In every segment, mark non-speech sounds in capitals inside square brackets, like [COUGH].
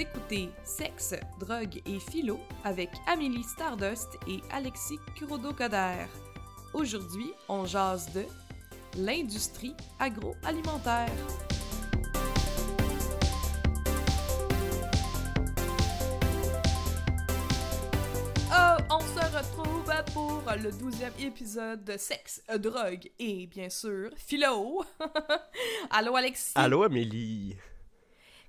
écoutez Sexe, Drogue et Philo avec Amélie Stardust et Alexis Kurodo-Coder. Aujourd'hui, on jase de l'industrie agroalimentaire. Oh, on se retrouve pour le douzième épisode de Sexe, Drogue et bien sûr, Philo. [LAUGHS] Allô Alexis? Allô Amélie?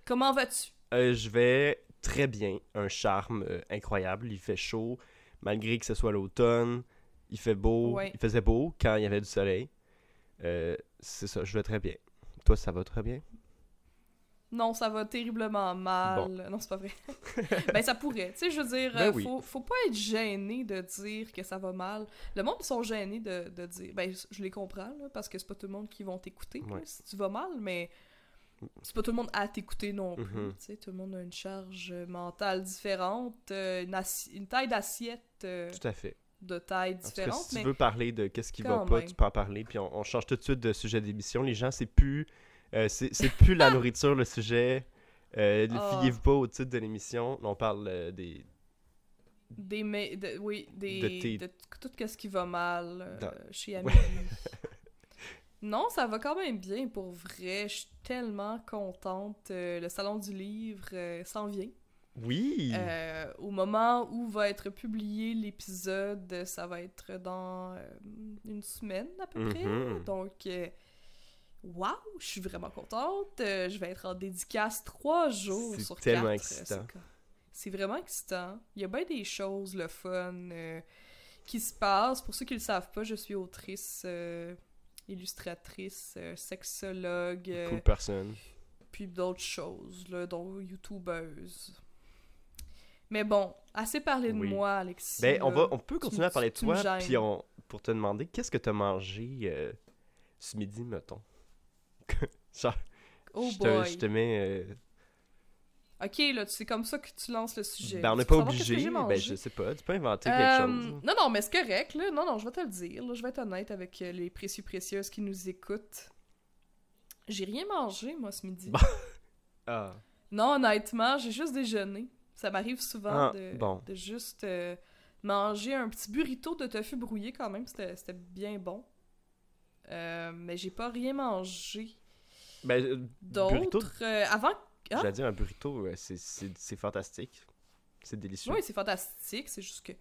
Comment vas-tu? Euh, je vais très bien. Un charme euh, incroyable. Il fait chaud, malgré que ce soit l'automne. Il fait beau. Ouais. Il faisait beau quand il y avait du soleil. Euh, c'est ça, je vais très bien. Toi, ça va très bien? Non, ça va terriblement mal. Non, c'est pas vrai. [LAUGHS] ben, ça pourrait. Tu sais, je veux dire, Ben oui. faut, faut pas être gêné de dire que ça va mal. Le monde, ils sont gênés de, de dire. Ben, je les comprends, là, parce que c'est pas tout le monde qui vont t'écouter Ouais. si tu vas mal, mais c'est pas tout le monde à t'écouter non plus. Tu sais, tout le monde a une charge mentale différente, euh, une, taille d'assiette euh, Tout à fait. de taille cas, différente. si mais tu veux parler de qu'est-ce qui va pas, tu peux en parler. Puis on, on change tout de suite de sujet d'émission. Les gens, c'est plus, euh, c'est plus la [LAUGHS] nourriture le sujet. Euh, ne Ah. Fiez-vous pas au titre de l'émission. On parle euh, des, Des, me- de- oui, des, De tes- de, tout ce qui va mal euh, chez Amélie. [LAUGHS] non, ça va quand même bien pour vrai. Je suis tellement contente. Euh, le salon du livre euh, s'en vient. Oui. Euh, au moment où va être publié l'épisode, ça va être dans une semaine à peu près. Mhm. Donc, waouh, je suis vraiment contente. Je vais être en dédicace trois jours C'est sur tellement quatre. excitant. C'est- vraiment excitant. Il y a bien des choses, le fun, qui se passent. Pour ceux qui le savent pas, je suis autrice, illustratrice, euh, sexologue, euh, Cool personne. puis d'autres choses, là, dont youtubeuse. Mais bon, assez parlé de Oui. moi, Alexis. Ben, on, va, on peut Tu continuer à parler de tu toi, puis on, pour te demander qu'est-ce que t'as mangé euh, ce midi, mettons? [LAUGHS] Genre, Oh je, te, boy. je te mets. euh, Ok, là, c'est comme ça que tu lances le sujet. ben, on n'est pas obligé, ben, je sais pas, tu peux inventer Euh, quelque chose. Non, non, mais c'est correct, là. Non, non, je vais te le dire. là. Je vais être honnête avec euh, les précieux précieuses qui nous écoutent. J'ai rien mangé, moi, ce midi. [LAUGHS] Ah, Non, honnêtement, j'ai juste déjeuné. Ça m'arrive souvent Ah, de, bon. de juste euh, manger un petit burrito de tofu brouillé quand même. C'était c'était bien bon. Euh, mais j'ai pas rien mangé ben, euh, burrito, d'autre. Euh, avant. Hein? j'allais dire un burrito, euh, c'est- fantastique. C'est délicieux. Oui, c'est fantastique. C'est juste que.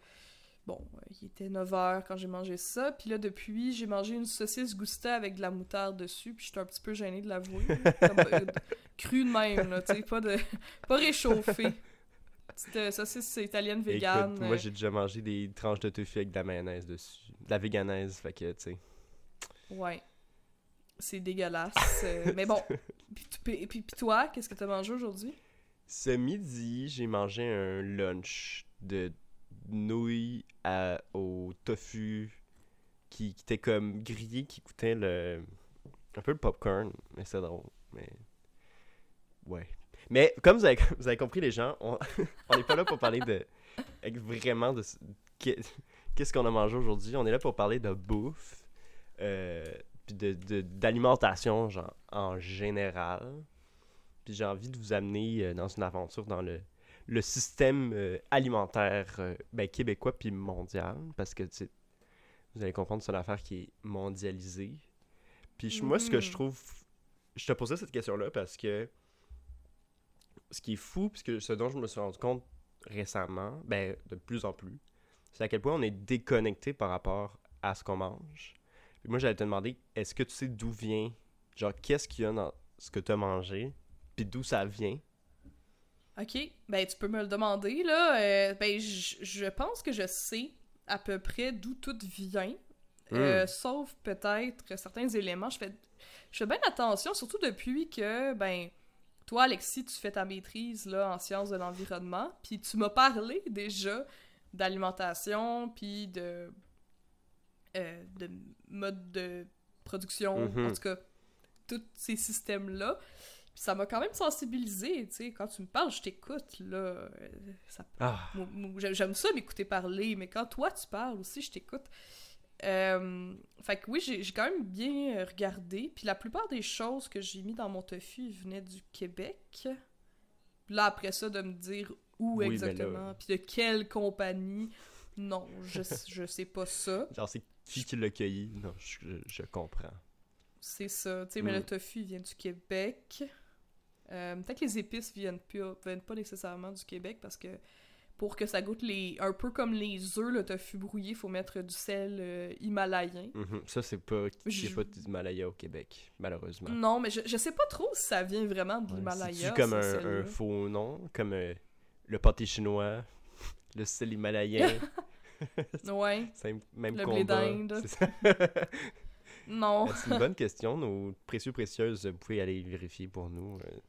Bon, euh, il était 9h quand j'ai mangé ça. Puis là, depuis, j'ai mangé une saucisse gousta avec de la moutarde dessus. Puis j'étais un petit peu gênée de l'avouer. [LAUGHS] euh, crue de même, là. Tu sais, pas, de... pas réchauffée. Petite euh, saucisse italienne végane. Écoute, moi j'ai déjà mangé des tranches de tofu avec de la mayonnaise dessus. De la véganaise, fait que, tu sais. Ouais. C'est dégueulasse. euh, mais bon. [LAUGHS] Puis, tu- puis, toi, qu'est-ce que t'as mangé aujourd'hui? Ce midi, j'ai mangé un lunch de nouilles à- au tofu qui, qui était comme grillé, qui coûtait le un peu le popcorn, mais c'est drôle. Mais ouais. Mais comme vous avez, [LAUGHS] vous avez compris, les gens, on [LAUGHS] n'est pas là pour parler de vraiment de qu'est- qu'est-ce qu'on a mangé aujourd'hui. On est là pour parler de bouffe, euh, puis de de- d'alimentation genre en général. Puis j'ai envie de vous amener euh, dans une aventure dans le, le système euh, alimentaire euh, ben, québécois puis mondial. Parce que vous allez comprendre, c'est une affaire qui est mondialisée. Puis je- moi, ce que je Mhm. trouve. Je te posais cette question-là parce que ce qui est fou, puisque ce dont je me suis rendu compte récemment, ben, de plus en plus, c'est à quel point on est déconnecté par rapport à ce qu'on mange. Puis moi, j'allais te demander, est-ce que tu sais d'où vient, genre, qu'est-ce qu'il y a dans ce que tu as mangé, puis d'où ça vient? Ok, ben tu peux me le demander là. Euh, ben je pense que je sais à peu près d'où tout vient, Euh, sauf peut-être certains éléments. Je fais, je fais bien attention, surtout depuis que ben toi Alexis, tu fais ta maîtrise là en sciences de l'environnement, puis tu m'as parlé déjà d'alimentation, puis de euh, de mode de production, Mhm. en tout cas tous ces systèmes là. Puis ça m'a quand même sensibilisé, tu sais, quand tu me parles, je t'écoute, là. euh, Ça, Ah, j'aime- ça m'écouter parler, mais quand toi tu parles aussi, je t'écoute. Euh, fait que oui, j'ai quand même bien regardé. Puis la plupart des choses que j'ai mis dans mon tofu venaient du Québec. Là, après ça, de me dire où Oui, mais exactement, puis de quelle compagnie, non, je, je sais pas ça. Genre, c'est qui qui l'a cueilli? Non, je, comprends. C'est ça. Tu sais, mais Mm. le tofu il vient du Québec. Euh, Peut-être que les épices viennent pas, viennent pas nécessairement du Québec parce que pour que ça goûte les un peu comme les œufs, le tofu brouillé, il faut mettre du sel euh, himalayen. Mhm. Ça, c'est pas. N'y Je- pas d'Himalaya au Québec, malheureusement. Non, mais je, je sais pas trop si ça vient vraiment de Ouais, l'Himalaya. C'est-tu comme un, faux nom, comme euh, le pâté chinois, [LAUGHS] le style himalayen, [LAUGHS] [LAUGHS] Ouais. même Le blé combat. d'Inde. c'est ça. [LAUGHS] Non. Euh, c'est une bonne question. Nos précieux précieuses, vous pouvez aller vérifier pour nous. euh.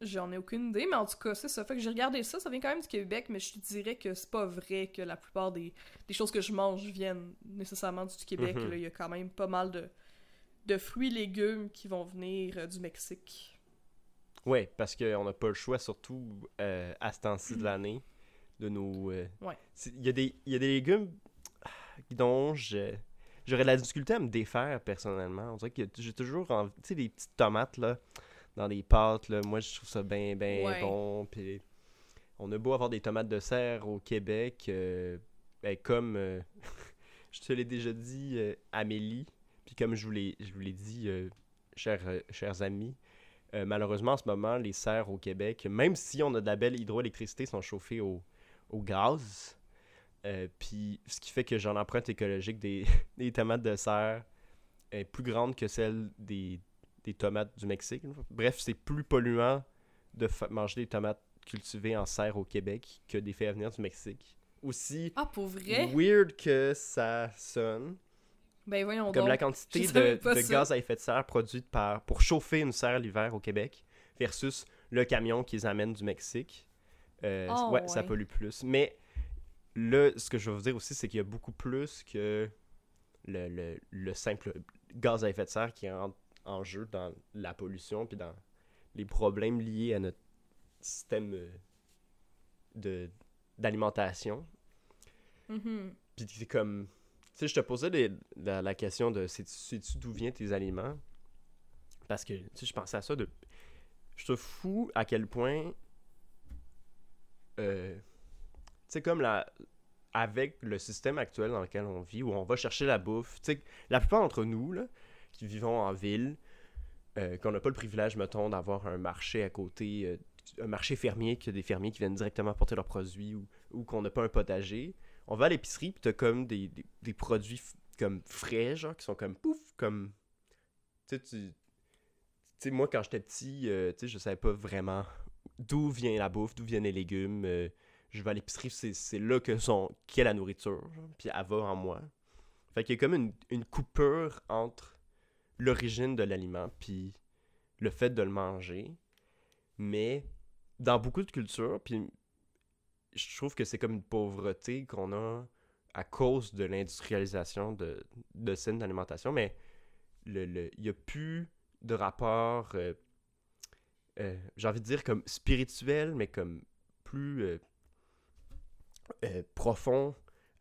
J'en ai aucune idée, mais en tout cas, c'est ça. Fait que j'ai regardé ça, ça vient quand même du Québec, mais je te dirais que c'est pas vrai que la plupart des, des choses que je mange viennent nécessairement du Québec. Mhm. Il y a quand même pas mal de, de fruits et légumes qui vont venir euh, du Mexique. Ouais, parce qu'on n'a pas le choix, surtout euh, à ce temps-ci de [CLEARS THROAT] l'année, de nos. euh, Ouais. Il y, a des- il y a des légumes dont j'aurais de la difficulté à me défaire personnellement. On dirait que j'ai toujours envie. Tu sais, les petites tomates, là, dans des pâtes, là, moi je trouve ça bien, bien Ouais. bon. Puis on a beau avoir des tomates de serre au Québec, euh, ben, comme euh, [LAUGHS] je te l'ai déjà dit, Amélie, puis comme je vous l'ai dit, chers, chers amis, euh, malheureusement, en ce moment, les serres au Québec, même si on a de la belle hydroélectricité, sont chauffées au, au gaz. Euh, Puis, ce qui fait que j'ai l'empreinte écologique des, [LAUGHS] des tomates de serre est plus grande que celle des, des tomates du Mexique. Bref, c'est plus polluant de manger des tomates cultivées en serre au Québec que des faits à venir du Mexique. Aussi Ah, pour vrai? weird que ça sonne, Ben voyons comme donc. la quantité de, gaz à effet de serre produite par, pour chauffer une serre l'hiver au Québec versus le camion qui les amène du Mexique. Euh, Oh, ouais, ça pollue plus. Mais là, ce que je veux vous dire aussi, c'est qu'il y a beaucoup plus que le, le- le simple gaz à effet de serre qui entre en jeu dans la pollution puis dans les problèmes liés à notre système euh, de d'alimentation. Mhm. Puis c'est comme. Tu sais, je te posais les- la, la question de sais-tu sais-tu d'où viennent tes aliments? Parce que, tu sais, je pensais à ça de. Je te fous à quel point. Euh, tu sais, comme la. Avec le système actuel dans lequel on vit, où on va chercher la bouffe, tu sais, la plupart d'entre nous, là, qui vivons en ville, euh, qu'on n'a pas le privilège, mettons, d'avoir un marché à côté, euh, un marché fermier, que des fermiers qui viennent directement porter leurs produits, ou, ou qu'on n'a pas un potager, on va à l'épicerie puis t'as comme des, des, produits comme frais genre qui sont comme pouf comme tu sais tu moi quand j'étais petit tu sais je savais pas vraiment d'où vient la bouffe d'où viennent les légumes euh, je vais à l'épicerie c'est là que sont qu'est la nourriture puis elle va en moi. Fait qu'il y a comme une, coupure entre l'origine de l'aliment puis le fait de le manger. Mais dans beaucoup de cultures puis je trouve que c'est comme une pauvreté qu'on a à cause de l'industrialisation de, de scènes d'alimentation, mais le, le- il n'y a plus de rapport, euh, euh, j'ai envie de dire comme spirituel, mais comme plus euh, euh, profond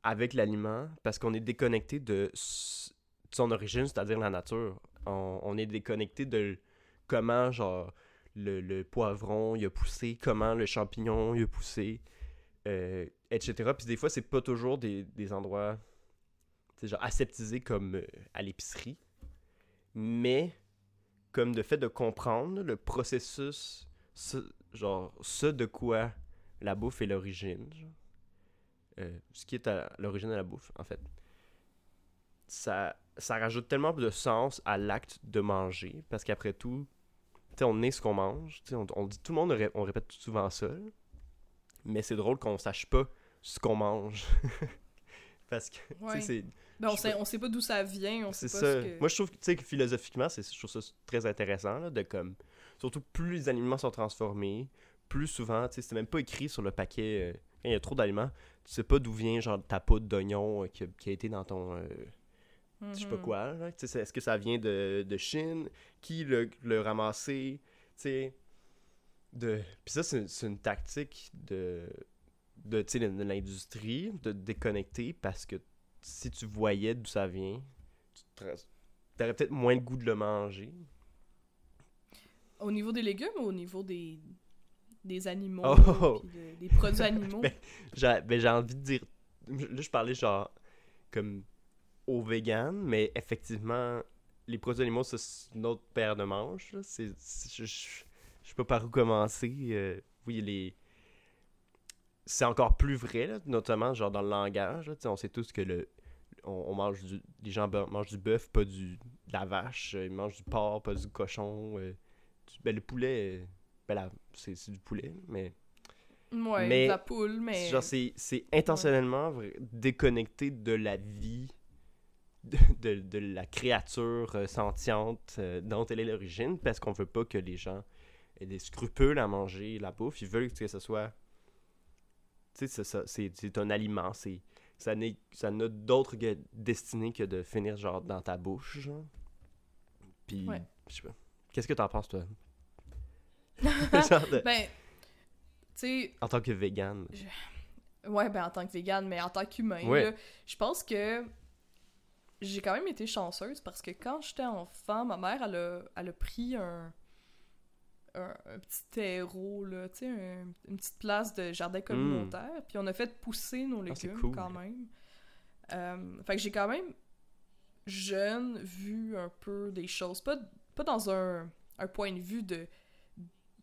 avec l'aliment, parce qu'on est déconnecté de, son origine, c'est-à-dire la nature. On, est déconnecté de comment, genre, le, poivron il a poussé, comment le champignon il a poussé etc. Puis des fois, c'est pas toujours des, des endroits genre aseptisés comme à l'épicerie, mais comme de fait de comprendre le processus, ce, genre ce de quoi la bouffe est l'origine. Euh, ce qui est l'origine de la bouffe, en fait. Ça, rajoute tellement de sens à l'acte de manger, parce qu'après tout, on est ce qu'on mange. On, on dit, tout le monde, on répète souvent ça. Mais c'est drôle qu'on sache pas ce qu'on mange. [LAUGHS] Parce que, [LAUGHS] Ouais. c'est Ben, on, sait, on sait pas d'où ça vient, on sait c'est pas ça. ce que... Moi, je trouve, tu sais, que philosophiquement, c'est, je trouve ça très intéressant, là, de comme... Surtout, plus les aliments sont transformés, plus souvent, tu sais, c'est même pas écrit sur le paquet, euh, il y a trop d'aliments, tu sais pas d'où vient, genre, ta poudre d'oignon euh, qui, a, qui a été dans ton... euh, je sais pas Mhm. quoi, est-ce que ça vient de, de Chine? Qui l'a ramassé? Tu sais, de... Puis ça, c'est une tactique de, de, de, l'industrie, de te déconnecter, parce que si tu voyais d'où ça vient, tu t'aurais peut-être moins le goût de le manger. Au niveau des légumes ou au niveau des, des animaux, Oh! de- des produits [LAUGHS] animaux? Ben, J'ai ben, j'ai envie de dire. Là, je parlais genre comme aux vegan, mais effectivement, les produits animaux, c'est une autre paire de manches. c'est- je, je, je sais pas par où commencer. euh, oui, les. C'est encore plus vrai, là, notamment genre dans le langage. là, on sait tous que le. On, on mange du. Les gens mangent du bœuf, pas du, de la vache. euh, Ils mangent du porc, pas du cochon. euh, du- ben, le poulet. euh, Ben, c'est, du poulet, mais. ouais, mais- de la poule, mais... Genre, c'est, intentionnellement déconnecté de la vie, de, de, de la créature sentiente euh, dont elle est l'origine, parce qu'on veut pas que les gens aient des scrupules à manger la bouffe. Ils veulent que ce soit. Tu sais, c'est ça, c'est, c'est un aliment. C'est, ça, n'est, ça n'a d'autre destinée que de finir, genre, dans ta bouche, genre. Puis, Ouais. je sais pas. Qu'est-ce que t'en penses, toi? [LAUGHS] [LAUGHS] genre de- Ben, tu en tant que vegan. Ouais, ben en tant que végane, mais en tant qu'humain, Ouais. je pense que j'ai quand même été chanceuse parce que quand j'étais enfant, ma mère, elle a, elle a pris un, un, un petit terreau, là, tu sais, un- une petite place de jardin communautaire, puis on a fait pousser nos Hmm. Ah, légumes cool. quand même. Euh, fait que j'ai quand même, jeune, vu un peu des choses, pas, pas dans un, un point de vue de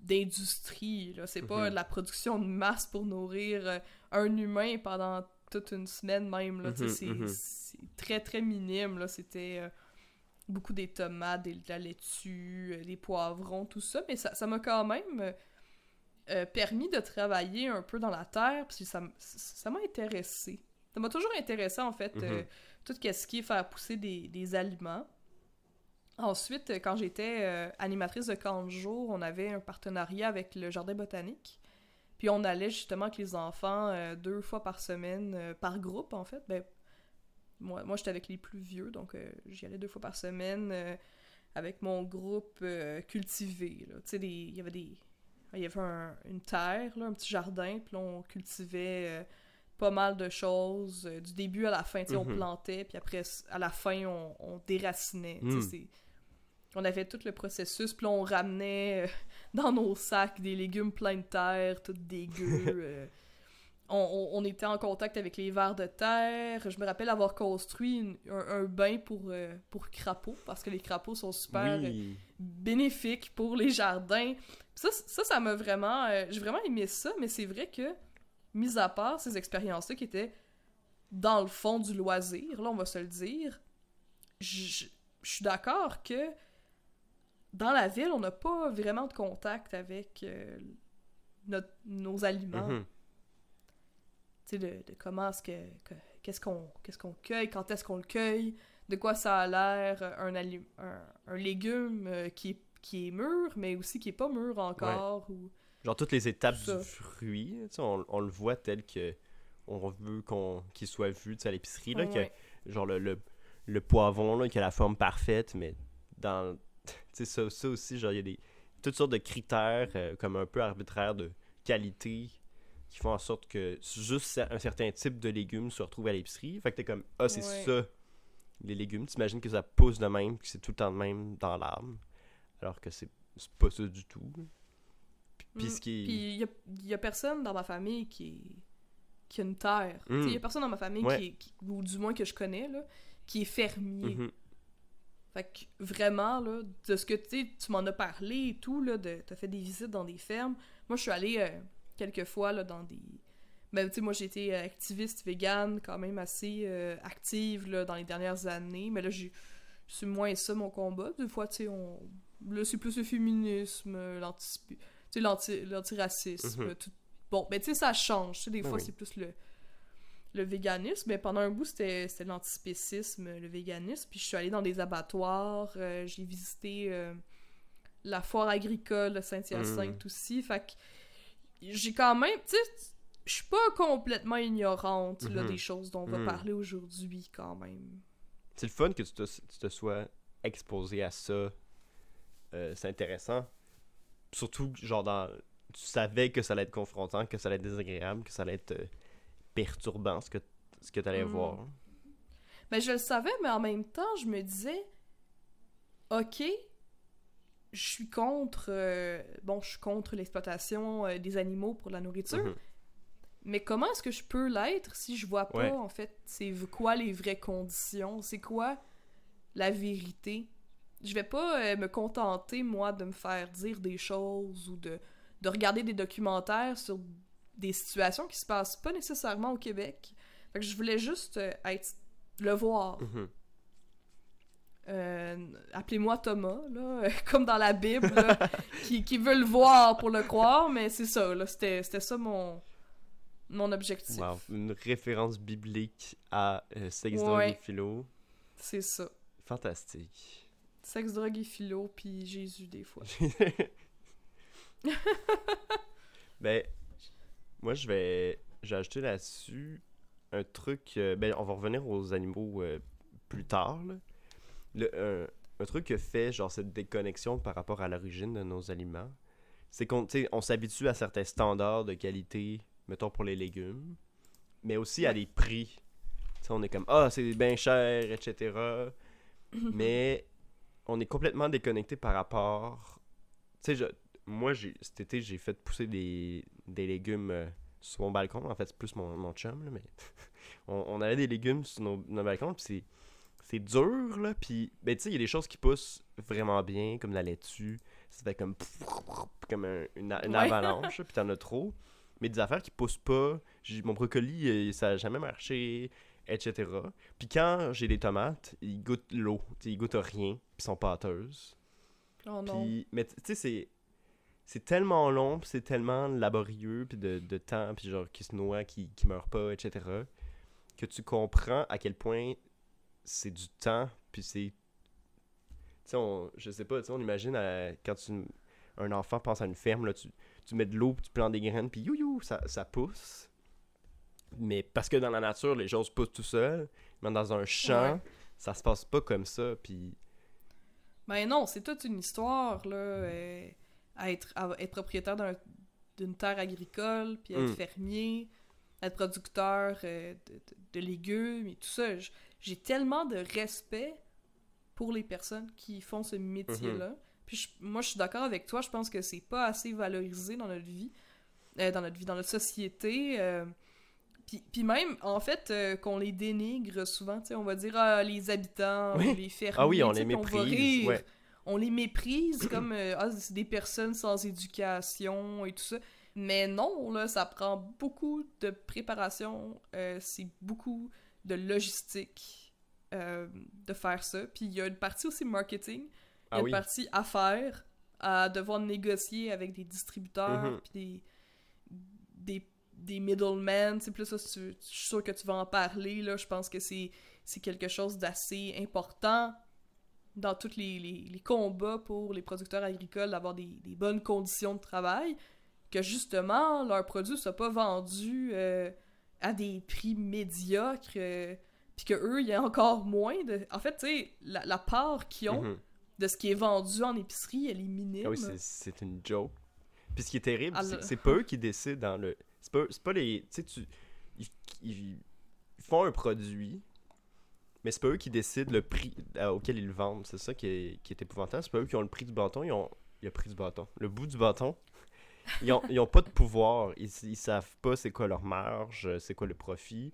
d'industrie, là. C'est pas Mhm. de la production de masse pour nourrir euh, un humain pendant toute une semaine même, là. Mhm, c'est- mhm. c'est très, très minime, là. C'était euh, beaucoup des tomates, des, de la laitue, euh, des poivrons, tout ça. Mais ça m'a quand même euh, euh, permis de travailler un peu dans la terre, puis ça m'a intéressé. Ça m'a toujours intéressé, en fait, Mhm. euh, tout ce qui est faire pousser des, des aliments. Ensuite, quand j'étais euh, animatrice de camp de jour, on avait un partenariat avec le jardin botanique. Puis on allait justement avec les enfants euh, deux fois par semaine, euh, par groupe en fait. Ben, moi, moi j'étais avec les plus vieux, donc euh, j'y allais deux fois par semaine euh, avec mon groupe euh, cultivé. Tu sais, il y avait des. Il y avait un- une terre, là, un petit jardin, puis on cultivait pas mal de choses, euh, du début à la fin. Tu sais, on Mhm. plantait, puis après, à la fin, on, on déracinait. Mm. c'est- on avait tout le processus, puis on ramenait euh, [LAUGHS] dans nos sacs des légumes pleins de terre, tout dégueux. [LAUGHS] euh. On, était en contact avec les vers de terre. Je me rappelle avoir construit une- un, un bain pour, euh, pour crapauds, parce que les crapauds sont super euh, Oui. bénéfiques pour les jardins. Ça, ça, ça m'a vraiment... euh, J'ai vraiment aimé ça, mais c'est vrai que, mis à part ces expériences-là qui étaient dans le fond du loisir, là, on va se le dire, je suis d'accord que dans la ville, on n'a pas vraiment de contact avec euh, notre- nos aliments. Mhm. Sais, de, de comment est-ce que, que- qu'est-ce qu'on qu'est-ce qu'on cueille, quand est-ce qu'on le cueille, de quoi ça a l'air, euh, un, un, un légume euh, qui, est, qui est mûr, mais aussi qui est pas mûr encore. Ou... Genre toutes les étapes du fruit, on, on le voit tel que on veut qu'on qu'il soit vu à l'épicerie là, que genre le, le, le poivron là, qui a la forme parfaite, mais dans [LAUGHS] tu sais ça, ça aussi genre il y a des toutes sortes de critères euh, comme un peu arbitraires de qualité qui font en sorte que juste un certain type de légumes se retrouve à l'épicerie. Fait que t'es comme ah c'est Ouais. ça les légumes. T'imagines que ça pousse de même, que c'est tout le temps de même dans l'arbre, alors que c'est pas ça du tout. Puis, Mm. Puis il y a, y a personne dans ma famille qui, qui a une terre. Mm. Il y a personne dans ma famille Ouais. qui, est- qui- ou du moins que je connais, là, qui est fermier. Mhm. Fait que vraiment, là, de ce que tu sais, tu m'en as parlé et tout, là, t'as fait des visites dans des fermes. Moi, je suis allée euh, quelques fois, là, dans des... Ben, tu sais, moi, j'ai été activiste végane, quand même assez euh, active, là, dans les dernières années. Mais là, j'ai... C'est moins ça, mon combat. Des fois, tu sais, on... Là, c'est plus le féminisme, l'antiracisme, Mhm. tout... Bon, ben, tu sais, ça change. Des Ben fois, oui. c'est plus le le véganisme, mais pendant un bout, c'était l'antispécisme, le véganisme. Puis je suis allée dans des abattoirs, euh, j'ai visité euh, la foire agricole Saint-Hyacinthe aussi. Fait que j'ai quand même, tu sais, je suis pas complètement ignorante là, Mhm. des choses dont on va Mhm. parler aujourd'hui quand même. C'est le fun que tu te, tu te sois exposé à ça. Euh, c'est intéressant. Surtout, genre, dans, tu savais que ça allait être confrontant, que ça allait être désagréable, que ça allait être euh, perturbant, ce que, ce que tu allais Mm. voir. Mais je le savais, mais en même temps, je me disais, ok, je suis contre. euh, bon, je suis contre l'exploitation euh, des animaux pour la nourriture. Mhm. Mais comment est-ce que je peux l'être si je vois pas, Ouais. en fait, c'est quoi les vraies conditions? C'est quoi la vérité? Je vais pas euh, me contenter, moi, de me faire dire des choses ou de, de regarder des documentaires sur des situations qui se passent pas nécessairement au Québec. Fait que je voulais juste être, le voir. Mhm. Euh, Appelez-moi Thomas, là, [LAUGHS] comme dans la Bible, là, [LAUGHS] qui, qui veut le voir pour le croire, mais c'est ça, là, c'était c'était ça mon, mon objectif. Wow. Une référence biblique à euh, sexe, Ouais. drogue et philo. C'est ça. Fantastique. Sexe, drogue et philo, puis Jésus, des fois. [LAUGHS] ben, moi, je vais, j'ai ajouté là-dessus un truc. euh, ben, on va revenir aux animaux euh, plus tard. là. Le, un, un truc que fait genre cette déconnexion par rapport à l'origine de nos aliments, c'est qu'on on s'habitue à certains standards de qualité, mettons pour les légumes, mais aussi à des prix. On est comme ah c'est bien cher, etc. [LAUGHS] mais on est complètement déconnecté par rapport. Tu sais, je- moi, j'ai, cet été, j'ai fait pousser des, des légumes euh, sur mon balcon. En fait, c'est plus mon, mon chum, là, mais [LAUGHS] on, on avait des légumes sur nos, nos balcons, puis c'est, c'est dur, là. Puis, ben, tu sais, il y a des choses qui poussent vraiment bien, comme la laitue. Ça fait comme, [LAUGHS] comme un- une, avalanche, [LAUGHS] puis t'en as trop. Mais des affaires qui poussent pas. Mon brocoli, euh, ça a jamais marché, etc. Puis quand j'ai des tomates, ils goûtent l'eau. Ils goûtent rien, puis ils sont pâteuses. Oh non. Puis, mais tu sais, c'est. C'est tellement long, puis c'est tellement laborieux, puis de, de temps, puis genre qui se noie, qui, qui meurt pas, etc. Que tu comprends à quel point c'est du temps, puis c'est. Tu sais, on- je sais pas, tu sais, on imagine à- quand tu, un enfant pense à une ferme, là, tu, tu mets de l'eau, tu plantes des graines, puis you, you, ça, ça pousse. Mais parce que dans la nature, les choses poussent tout seul, mais dans un champ, Ouais. ça se passe pas comme ça, puis. Ben non, c'est toute une histoire, là, euh, à être, à être propriétaire d'un- d'une terre agricole, puis être Mm. fermier, être producteur euh, de, de- de légumes et tout ça. J'ai tellement de respect pour les personnes qui font ce métier-là. Puis je- moi, je suis d'accord avec toi, je pense que c'est pas assez valorisé dans notre vie, euh, dans notre vie, dans notre société. euh, puis, puis même, en fait, euh, qu'on les dénigre souvent, tu sais, on va dire ah, les habitants, Oui. les fermiers, Ah oui, on les puis va méprise, rire. ouais. On les méprise comme ah, c'est des personnes sans éducation et tout ça. Mais non, là, ça prend beaucoup de préparation, c'est beaucoup de logistique euh, de faire ça. Puis il y a une partie aussi marketing, il y a Ah une partie affaires, à devoir négocier avec des distributeurs, Mhm. puis des, des, des middlemen. Sais, plus ça, je suis sûr que tu vas en parler, là. Je pense que c'est c'est quelque chose d'assez important dans tous les, les, les combats pour les producteurs agricoles d'avoir des, des bonnes conditions de travail, que justement, leurs produits ne soient pas vendus euh, à des prix médiocres, euh, puis qu'eux, il y a encore moins de... En fait, tu sais, la, la part qu'ils ont Mhm. de ce qui est vendu en épicerie, elle est minime. Ah oui, c'est- une joke. Puis ce qui est terrible, c'est que pas eux qui décident dans le. C'est pas, c'est pas les. Tu sais, tu. Ils, font un produit, mais c'est pas eux qui décident le prix euh, auquel ils le vendent. C'est ça qui est, qui est épouvantable. C'est pas eux qui ont le prix du bâton, ils ont. Le prix du bâton. Le bout du bâton. Ils ont, ils ont pas de pouvoir. Ils, ils savent pas c'est quoi leur marge, c'est quoi le profit.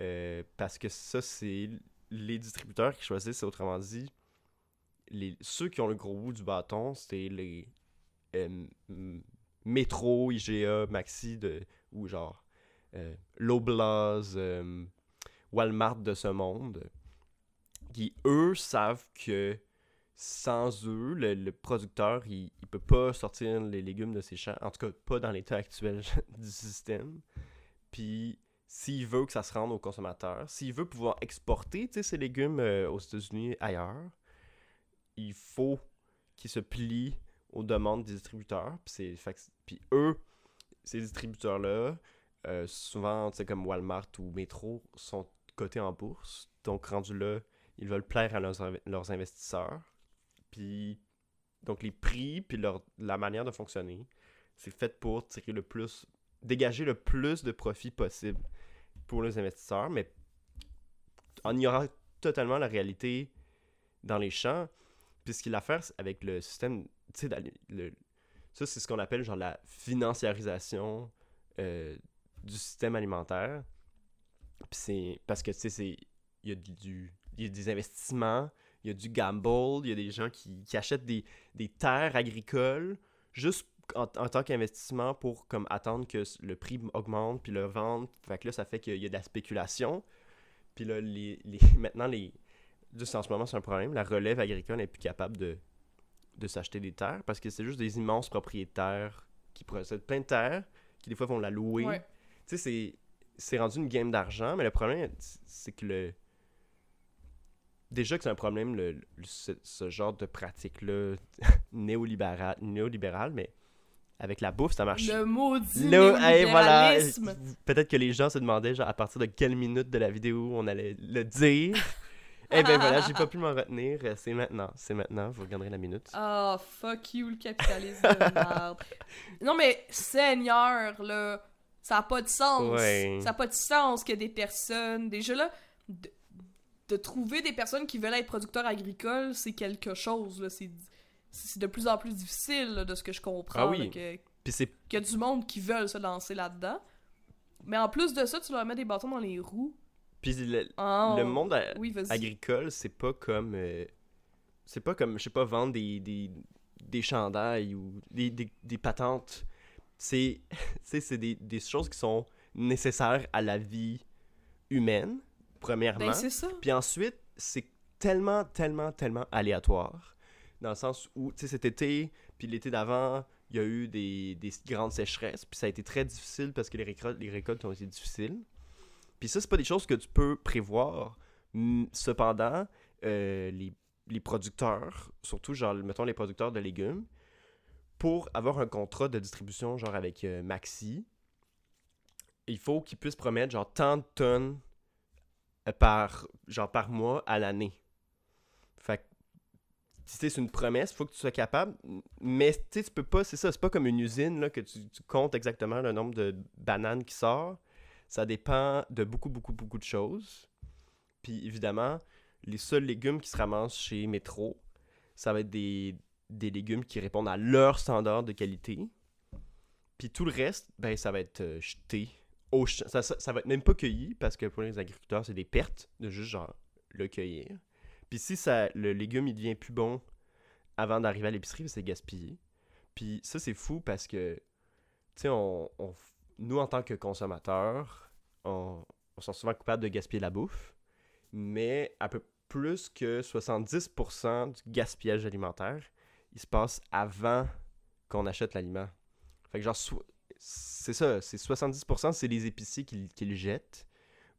Euh, parce que ça, c'est les distributeurs qui choisissent, autrement dit, ceux qui ont le gros bout du bâton, c'est les euh, Métro, IGA, Maxi, de, ou genre euh, euh, Walmart de ce monde, qui eux savent que sans eux, le, le producteur, il, il peut pas sortir les légumes de ses champs, en tout cas pas dans l'état actuel [LAUGHS] du système. Puis s'il veut que ça se rende aux consommateurs, s'il veut pouvoir exporter ses légumes euh, aux États-Unis ailleurs, il faut qu'il se plie aux demandes des distributeurs. Puis, eux, ces distributeurs-là, euh, souvent, comme Walmart ou Metro, sont cotés en bourse. Donc, rendu là, ils veulent plaire à leurs investisseurs. Donc, les prix, puis leur, la manière de fonctionner, c'est fait pour tirer le plus, dégager le plus de profit possible pour les investisseurs, mais en ignorant totalement la réalité dans les champs. Puis ce qu'il a à faire avec le système, tu sais, ça, c'est ce qu'on appelle genre la financiarisation euh, du système alimentaire. Puis c'est parce que, tu sais, il y a des investissements, il y a du gamble, il y a des gens qui, qui achètent des, des, terres agricoles juste en, tant qu'investissement pour comme attendre que le prix augmente puis le vendre. Fait que là, ça fait qu'il y a de la spéculation. Puis là, les, les, [LAUGHS] maintenant, les, juste en ce moment, c'est un problème. La relève agricole n'est plus capable de, de s'acheter des terres parce que c'est juste des immenses propriétaires qui possèdent plein de terres, qui des fois vont la louer. Tu sais, c'est rendu une game d'argent, mais le problème, c'est que le. Déjà que c'est un problème, le, ce, genre de pratique-là, [LAUGHS] néolibéral, néolibéral, mais avec la bouffe, ça marche. Le maudit néolibéralisme. Peut-être que les gens se demandaient genre, à partir de quelle minute de la vidéo on allait le dire. [LAUGHS] Eh ben voilà, j'ai pas pu m'en retenir. C'est maintenant. C'est maintenant. Vous regarderez la minute. Oh, fuck you, le capitalisme de merde. [LAUGHS] Non, mais Seigneur, là, ça a pas de sens. Ça a pas de sens que des personnes. Déjà là, de, trouver des personnes qui veulent être producteurs agricoles, c'est quelque chose. Là. C'est, c'est de plus en plus difficile, de ce que je comprends. Ah oui. que, qu'il y a du monde qui veulent se lancer là-dedans. Mais en plus de ça, tu leur mets des bâtons dans les roues. Puis le, ah, monde agricole, c'est pas comme. Euh, c'est pas comme, je sais pas, vendre des, des, des chandails ou des, des, des patentes. C'est [LAUGHS] des, des choses qui sont nécessaires à la vie humaine, premièrement. Ben, c'est ça. Puis ensuite, c'est tellement, tellement, tellement aléatoire. Dans le sens où, tu sais, cet été, puis l'été d'avant, il y a eu des, des, grandes sécheresses, puis ça a été très difficile parce que les récoltes, les récoltes ont été difficiles. Puis ça, c'est pas des choses que tu peux prévoir. Cependant, euh, les, les, producteurs, surtout, genre, mettons les producteurs de légumes, pour avoir un contrat de distribution, genre avec euh, Maxi, il faut qu'ils puissent promettre, genre, tant de tonnes par, genre, par mois à l'année. Fait que, c'est une promesse, faut que tu sois capable, mais tu peux pas, c'est ça, c'est pas comme une usine, là, que tu, tu comptes exactement le nombre de bananes qui sort ça dépend de beaucoup, beaucoup, beaucoup de choses. Puis évidemment, les seuls légumes qui se ramassent chez Métro, ça va être des, légumes qui répondent à leur standard de qualité. Puis tout le reste, ben ça va être euh, jeté. Au ça, ça, va être même pas cueilli parce que pour les agriculteurs, c'est des pertes de juste genre le cueillir. Puis si ça, le légume il devient plus bon avant d'arriver à l'épicerie, c'est gaspillé. Puis ça, c'est fou parce que, tu on, nous, en tant que consommateurs, on, on souvent coupable de gaspiller la bouffe, mais un peu plus que 70% du gaspillage alimentaire, il se passe avant qu'on achète l'aliment. Fait que genre, c'est ça, c'est 70% c'est les épiciers qui, qui, le jettent,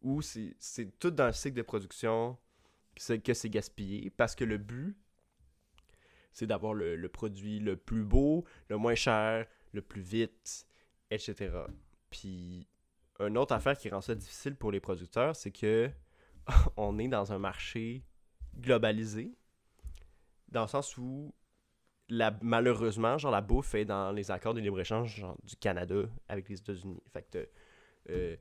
ou c'est tout dans le cycle de production que c'est gaspillé, parce que le but, c'est d'avoir le, produit le plus beau, le moins cher, le plus vite, etc. Puis, une autre affaire qui rend ça difficile pour les producteurs, c'est que [LAUGHS] on est dans un marché globalisé, dans le sens où malheureusement, genre la bouffe est dans les accords de libre-échange du Canada avec les États-Unis. Fait que euh,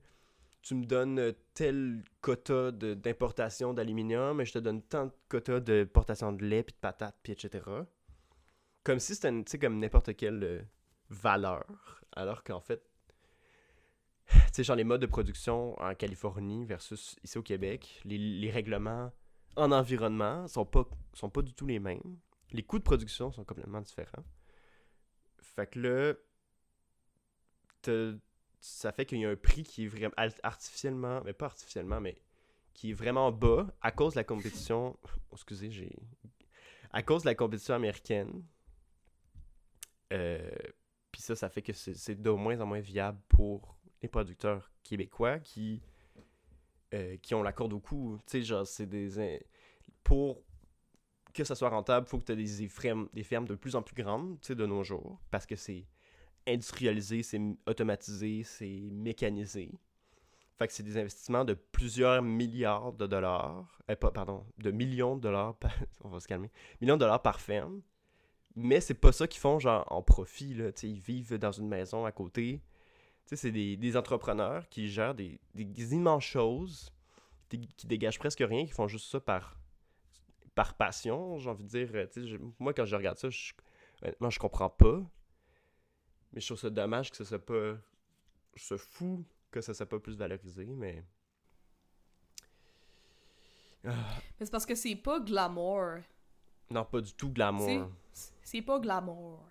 tu me donnes tel quota d'importation d'aluminium, et je te donne tant de quotas d'importation de lait, puis de patates, puis etc. Comme si c'était comme n'importe quelle euh, valeur, alors qu'en fait, tu sais, genre les modes de production en Californie versus ici au Québec, les, règlements en environnement sont pas, sont pas du tout les mêmes. Les coûts de production sont complètement différents. Fait que là, ça fait qu'il y a un prix qui est vraiment artificiellement, mais pas artificiellement, mais qui est vraiment bas à cause de la compétition. [LAUGHS] Oh, excusez, j'ai. À cause de la compétition américaine. Euh, puis ça, ça fait que c'est de moins en moins viable pour les producteurs québécois qui, euh, qui ont la corde au cou. Tu sais, genre, c'est des. Pour que ça soit rentable, il faut que tu aies des fermes, des fermes de plus en plus grandes, de nos jours, parce que c'est industrialisé, c'est automatisé, c'est mécanisé. Fait que c'est des investissements de plusieurs milliards de dollars, euh, pas, pardon, de millions de dollars, par, [LAUGHS] on va se calmer, millions de dollars par ferme. Mais c'est pas ça qu'ils font genre en profit, là, ils vivent dans une maison à côté, c'est des, entrepreneurs qui gèrent des, immenses choses, qui, dégagent presque rien, qui font juste ça par par passion, j'ai envie de dire. euh, je- moi, quand je regarde ça, je, honnêtement, je comprends pas. Mais je trouve ça dommage que ça soit pas. Je suis fou que ça soit pas plus valorisé, mais. Ah, Mais c'est parce que c'est pas glamour. non, pas du tout glamour. C'est- C'est pas glamour.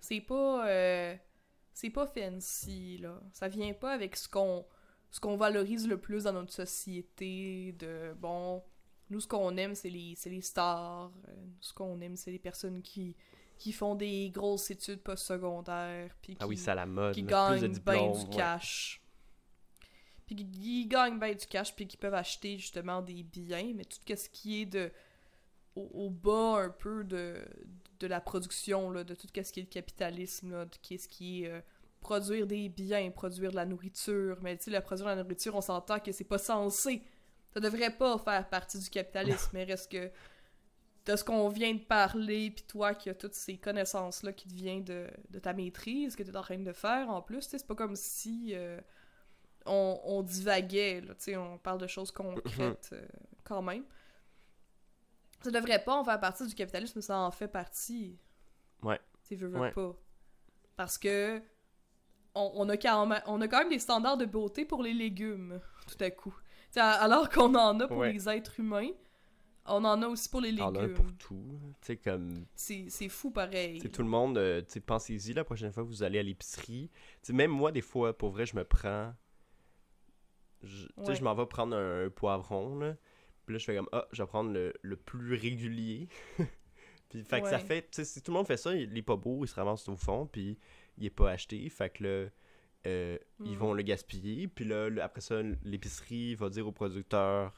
C'est pas. euh, c'est pas fancy, là. Ça vient pas avec ce qu'on ce qu'on valorise le plus dans notre société. De bon, nous, ce qu'on aime, c'est les, les stars. Euh, ce qu'on aime, c'est les personnes qui, qui font des grosses études postsecondaires. Puis Ah oui, qui- c'est la mode. qui gagnent bien du ouais. cash. Puis qui, qui gagnent bien du cash, puis qui peuvent acheter justement des biens, mais tout ce qui est de au, au bas un peu de, de la production, là, de tout ce qui est le capitalisme, là, de qu'est-ce qui est euh, produire des biens, produire de la nourriture. Mais tu sais, la produire de la nourriture, on s'entend que c'est pas censé. Ça devrait pas faire partie du capitalisme, mais reste que de ce qu'on vient de parler, puis toi qui as toutes ces connaissances-là qui te viennent de, de ta maîtrise, que tu es en train de faire en plus, c'est pas comme si euh, on, on divaguait, là, on parle de choses concrètes euh, quand même. Ça devrait pas en faire partie du capitalisme, mais ça en fait partie. Ouais. Tu veux, veux Ouais. pas. Parce que on, on a quand même, on a quand même des standards de beauté pour les légumes, tout à coup. Alors qu'on en a pour Ouais. les êtres humains, on en a aussi pour les On en a légumes. pour tout. Comme. C'est fou pareil. Tout le monde, euh, pensez-y la prochaine fois que vous allez à l'épicerie. Même moi, des fois, pour vrai, je me prends. je- Ouais. je m'en vais prendre un, un poivron, là. Puis là, je fais comme, ah, je vais prendre le, le plus régulier. [LAUGHS] puis, fait que ça fait, si tout le monde fait ça, il est pas beau, il se ramasse au fond, puis il est pas acheté. Fait que là, euh, ils Mm. vont le gaspiller. Puis là, après ça, l'épicerie va dire au producteur,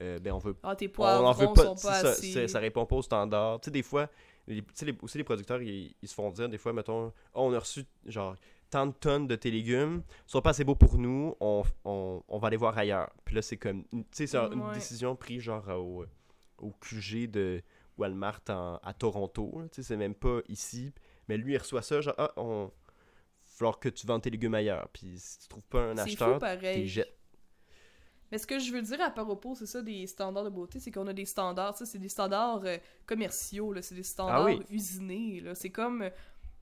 euh, ben, on veut Ah, tes on poivrons en veut pas, sont pas ça, assez... ça répond pas au standard. Tu sais, des fois, les, tu sais, les- aussi les producteurs, ils, ils se font dire, des fois, mettons, Oh, on a reçu genre tant de tonnes de tes légumes, ils sont pas assez beaux pour nous, on, on, on va aller voir ailleurs. Puis là, c'est comme, tu sais, c'est une décision prise genre au, au QG de Walmart en- à Toronto. Tu sais, c'est même pas ici. Mais lui, il reçoit ça, genre, ah, on. Falloir que tu vendes tes légumes ailleurs. Puis si tu trouves pas un acheteur, t'es jettes. Mais ce que je veux dire à rapport, c'est ça, des standards de beauté, c'est qu'on a des standards, ça, c'est des standards euh, commerciaux, là, c'est des standards Ah oui. usinés, là. C'est comme euh,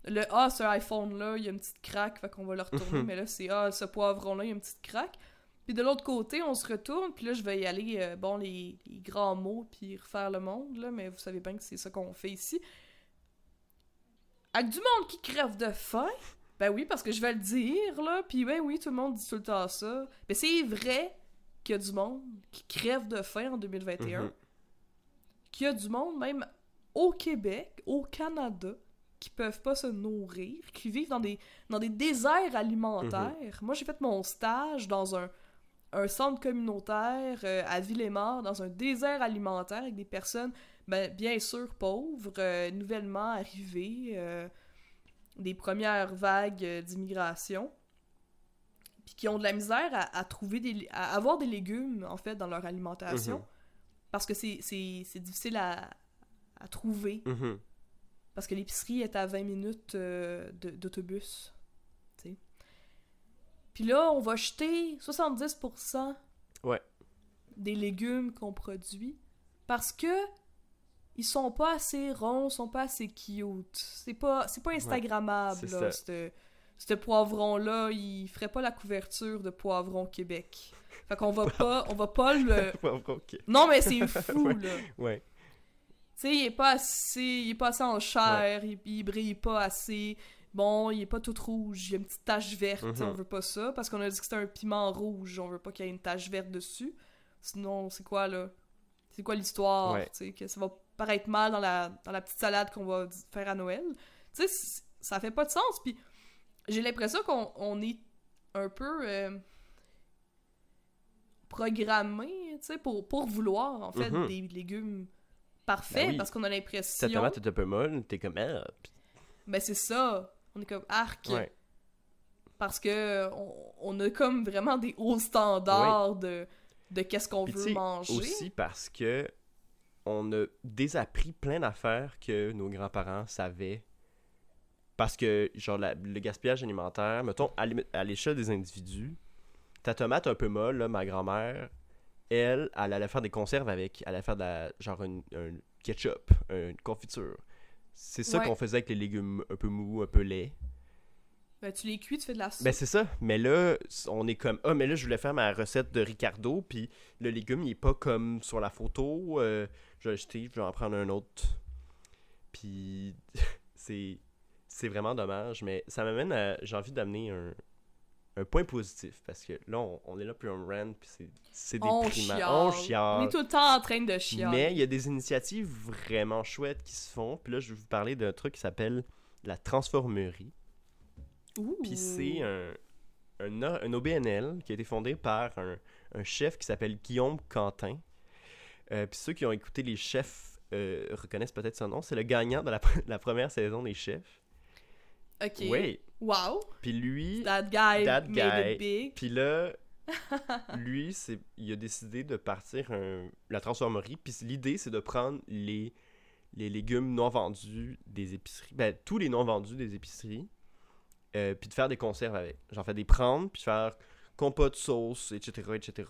le « Ah, ce iPhone-là, il y a une petite craque, fait qu'on va le retourner. » Mais là, c'est « Ah, ce poivron-là, il y a une petite craque. » Puis de l'autre côté, on se retourne, puis là, je vais y aller, euh, bon, les, les grands mots, puis refaire le monde, là, mais vous savez bien que c'est ça qu'on fait ici. Avec du monde qui crève de faim, ben oui, parce que je vais le dire, là, puis ben oui, tout le monde dit tout le temps ça. Mais c'est vrai qu'il y a du monde qui crève de faim en 2021. Mhm. Qu'il y a du monde, même au Québec, au Canada, qui peuvent pas se nourrir, qui vivent dans des, dans des déserts alimentaires. Moi, j'ai fait mon stage dans un, un centre communautaire euh, à Villemort, dans un désert alimentaire avec des personnes, ben, bien sûr, pauvres, euh, nouvellement arrivées, euh, des premières vagues euh, d'immigration, puis qui ont de la misère à, à trouver des, à avoir des légumes, en fait, dans leur alimentation, Mhm. parce que c'est- c'est c'est difficile à, à trouver, Mhm. parce que l'épicerie est à 20 minutes euh, d'autobus. Puis là, on va jeter 70% Ouais. des légumes qu'on produit parce que ils sont pas assez ronds, sont pas assez cute. C'est pas, c'est pas Instagrammable, c'est ce poivron-là, il ferait pas la couverture de Poivron Québec. Fait qu'on va pas, on va pas le... [LAUGHS] Non, mais c'est [LAUGHS] fou, Ouais. là. Ouais. Tu sais, il est pas assez, il est pas assez en chair, il, il brille pas assez. Bon, il est pas tout rouge, il y a une petite tache verte, Mhm. on veut pas ça parce qu'on a dit que c'était un piment rouge, on veut pas qu'il y ait une tache verte dessus. Sinon, c'est quoi là? C'est quoi l'histoire, Ouais. tu sais que ça va paraître mal dans la dans la petite salade qu'on va faire à Noël. Tu sais, ça fait pas de sens puis j'ai l'impression qu'on on est un peu euh, programmé, tu sais, pour, pour vouloir en fait Mhm. des légumes parfaits Ben oui. parce qu'on a Si l'impression ta tomate est un peu molle, t'es comme, ah, ben c'est ça. On est comme arc. ouais. Parce que on, on a comme vraiment des hauts standards de, de qu'est-ce qu'on veut manger. Aussi parce que on a désappris plein d'affaires que nos grands-parents savaient. Parce que, genre, la- le gaspillage alimentaire, mettons, à l'é- à l'échelle des individus, ta tomate un peu molle, là, ma grand-mère, elle, elle allait faire des conserves avec. Elle allait faire de la, genre une, un- ketchup, une confiture. C'est ça qu'on faisait avec les légumes un peu mous, un peu laids. Ben, tu les cuis, tu fais de la soupe. Ben, c'est ça. Mais là, on est comme, ah, mais là, je voulais faire ma recette de Ricardo, puis le légume, il est pas comme sur la photo. Euh, je vais acheter, je vais en prendre un autre. Puis, [LAUGHS] c'est, c'est vraiment dommage, mais ça m'amène à, j'ai envie d'amener un, un point positif parce que là, on, est là plus un rent, puis c'est déprimant. On chiale. On est tout le temps en train de chialer. Mais il y a des initiatives vraiment chouettes qui se font. Puis là, je vais vous parler d'un truc qui s'appelle la transformerie. Puis c'est un, un, un, OBNL qui a été fondé par un, un chef qui s'appelle Guillaume Quentin. Euh, puis ceux qui ont écouté les chefs euh, reconnaissent peut-être son nom. C'est le gagnant de la, la première saison des chefs. Ok. Oui. Wow. Puis lui. That guy. That guy. big. Puis là, [LAUGHS] lui, il a décidé de partir un, la transformerie. Puis l'idée, c'est de prendre les, les légumes non vendus des épiceries. Ben, tous les non vendus des épiceries. Euh, puis de faire des conserves avec. J'en fais des prendre, puis faire compote, sauce, etc., etc.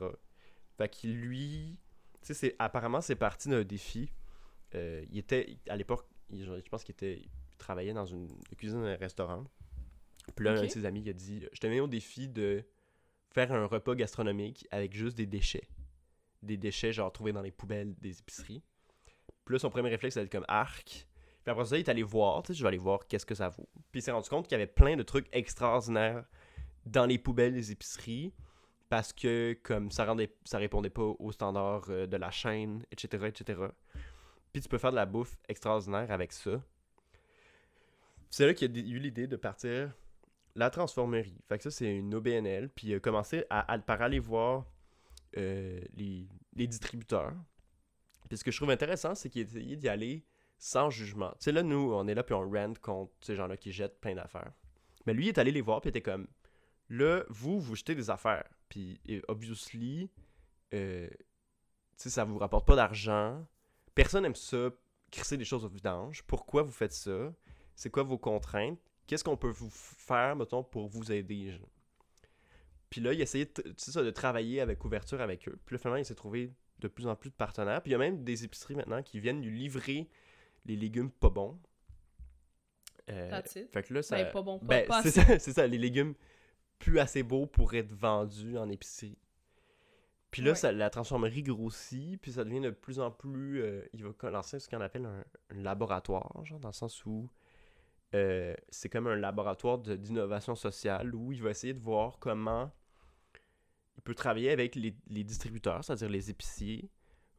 Fait que lui, tu sais, apparemment, c'est parti d'un défi. Euh, il était, à l'époque, je pense qu'il était, travaillait dans une cuisine d'un restaurant. Puis là, un de ses amis, il a dit Je te mets au défi de faire un repas gastronomique avec juste des déchets. Des déchets, genre, trouvés dans les poubelles des épiceries. Puis là, son premier réflexe, ça a été comme arc. Puis après ça, il est allé voir, tu sais, je vais aller voir qu'est-ce que ça vaut. Puis il s'est rendu compte qu'il y avait plein de trucs extraordinaires dans les poubelles des épiceries parce que comme ça rendait ça répondait pas aux standards euh, de la chaîne, etc., etc. Puis tu peux faire de la bouffe extraordinaire avec ça. C'est là qu'il a eu l'idée de partir la transformerie. Fait que ça, c'est une OBNL. Puis il a commencé à, par aller voir euh, les, distributeurs. Puis ce que je trouve intéressant, c'est qu'il a essayé d'y aller sans jugement. Tu sais, là, nous, on est là, puis on rent contre ces gens-là qui jettent plein d'affaires. Mais lui, il est allé les voir, puis il était comme, là, vous, vous jetez des affaires. Puis, obviously, euh, tu sais, ça vous rapporte pas d'argent. Personne aime ça, crisser des choses au vidange. Pourquoi vous faites ça? C'est quoi vos contraintes? Qu'est-ce qu'on peut vous faire, mettons, pour vous aider? Puis là, il essayait de, ça, de travailler avec ouverture avec eux. Puis là, finalement, il s'est trouvé de plus en plus de partenaires. Puis il y a même des épiceries maintenant qui viennent lui livrer les légumes pas bons. Euh, fait que là, ça. Ben, pas bon, ben, c'est ça, [LAUGHS] c'est ça, les légumes plus assez beaux pour être vendus en épicerie. Puis là, ça, la transformerie grossit, puis ça devient de plus en plus. Euh, il va lancer ce qu'on appelle un, laboratoire, genre, dans le sens où euh, c'est comme un laboratoire d'innovation sociale où il va essayer de voir comment il peut travailler avec les, les distributeurs, c'est-à-dire les épiciers,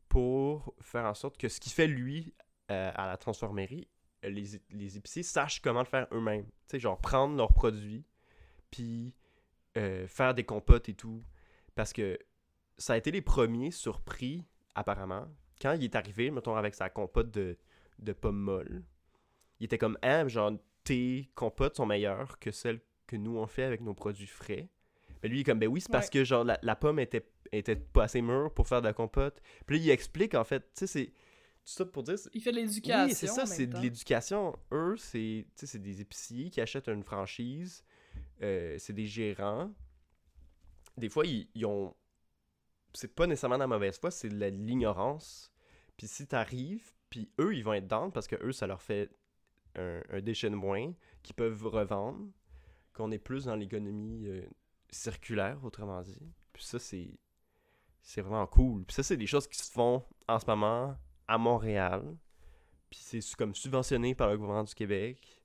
pour faire en sorte que ce qu'il fait lui euh, à la transformerie, les, les, épiciers sachent comment le faire eux-mêmes. Tu sais, genre prendre leurs produits, puis euh, faire des compotes et tout. Parce que ça a été les premiers surpris, apparemment, quand il est arrivé, mettons, avec sa compote de, de pommes molles. Il était comme, ah, genre, tes compotes sont meilleures que celles que nous on fait avec nos produits frais. Mais lui, il est comme, ben oui, c'est parce que, genre, la, la, pomme était, était pas assez mûre pour faire de la compote. Puis là, il explique, en fait, tu sais, c'est tout ça pour dire. Il fait de l'éducation. Oui, c'est ça, c'est de l'éducation. Eux, c'est des épiciers qui achètent une franchise. Euh, c'est des gérants. Des fois, ils, ont. C'est pas nécessairement de la mauvaise foi, c'est de l'ignorance. Puis si t'arrives, puis eux, ils vont être dans parce que eux, ça leur fait un, déchet de moins qu'ils peuvent revendre. Qu'on est plus dans l'économie euh, circulaire, autrement dit. Puis ça, c'est. C'est vraiment cool. Puis ça, c'est des choses qui se font en ce moment à Montréal. Puis c'est comme subventionné par le gouvernement du Québec.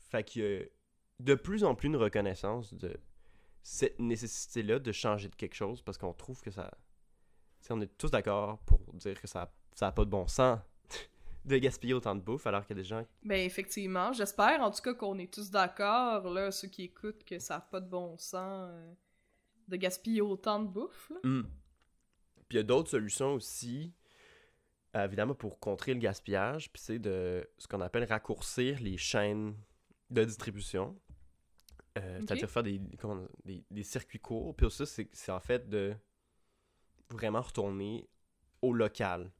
Fait a de plus en plus une reconnaissance de cette nécessité-là de changer de quelque chose parce qu'on trouve que ça. sais, on est tous d'accord pour dire que ça n'a pas de bon sens [LAUGHS] de gaspiller autant de bouffe alors qu'il y a des gens. Ben effectivement, j'espère en tout cas qu'on est tous d'accord, là, ceux qui écoutent, que ça n'a pas de bon sens euh, de gaspiller autant de bouffe. Hmm. Puis il y a d'autres solutions aussi euh, évidemment pour contrer le gaspillage, puis c'est de ce qu'on appelle raccourcir les chaînes de distribution. Euh, c'est-à-dire faire des, des, circuits courts. Puis ça, c'est en fait de vraiment retourner au local,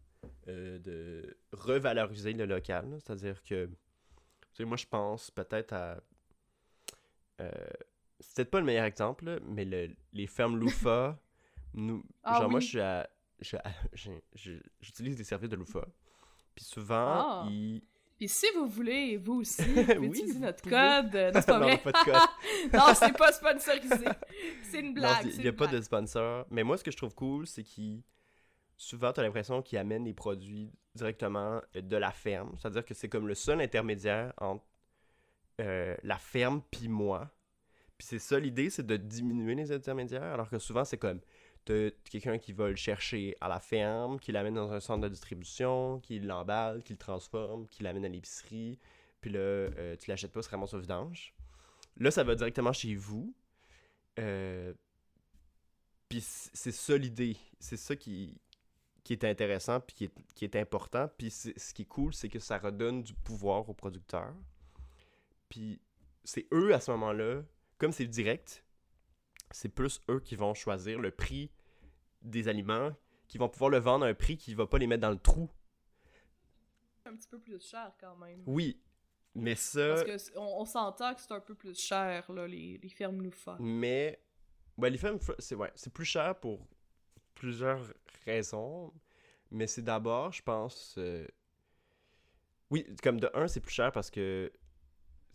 euh, de revaloriser le local. C'est-à-dire que, tu sais, moi, je pense peut-être à. c'est peut-être pas le meilleur exemple, mais les fermes Loufa. [LAUGHS] nous, ah genre, moi, je suis à j'utilise des services de Loufa. Puis souvent, Ah. ils... Et si vous voulez, vous aussi, [LAUGHS] Oui, utiliser notre code. euh, [LAUGHS] Non, c'est pas Non, vrai. pas de code. [LAUGHS] non, c'est pas sponsorisé. C'est une blague. il n'y a pas de sponsor. Mais moi, ce que je trouve cool, c'est qu'ils. Souvent, tu as l'impression qu'ils amènent les produits directement de la ferme. C'est-à-dire que c'est comme le seul intermédiaire entre euh, la ferme puis moi. Puis c'est ça l'idée, c'est de diminuer les intermédiaires. Alors que souvent, c'est comme. T'as quelqu'un qui va le chercher à la ferme, qui l'amène dans un centre de distribution, qui l'emballe, qui le transforme, qui l'amène à l'épicerie. Puis là, euh, tu l'achètes pas, c'est vraiment au vidange. Là, ça va directement chez vous. Euh, puis c'est ça l'idée. C'est ça qui, est intéressant, puis qui est, qui est important. Puis ce qui est cool, c'est que ça redonne du pouvoir aux producteurs. Puis c'est eux, à ce moment-là, comme c'est direct, c'est plus eux qui vont choisir le prix des aliments, qui vont pouvoir le vendre à un prix qui va pas les mettre dans le trou. un petit peu plus cher quand même. Oui, mais ça... Parce que c- on, on s'entend que c'est un peu plus cher, là, les, les fermes loufoques. Mais ouais, les femmes, c'est ouais, c'est plus cher pour plusieurs raisons. Mais c'est d'abord, je pense. euh, Oui, comme de un, c'est plus cher parce que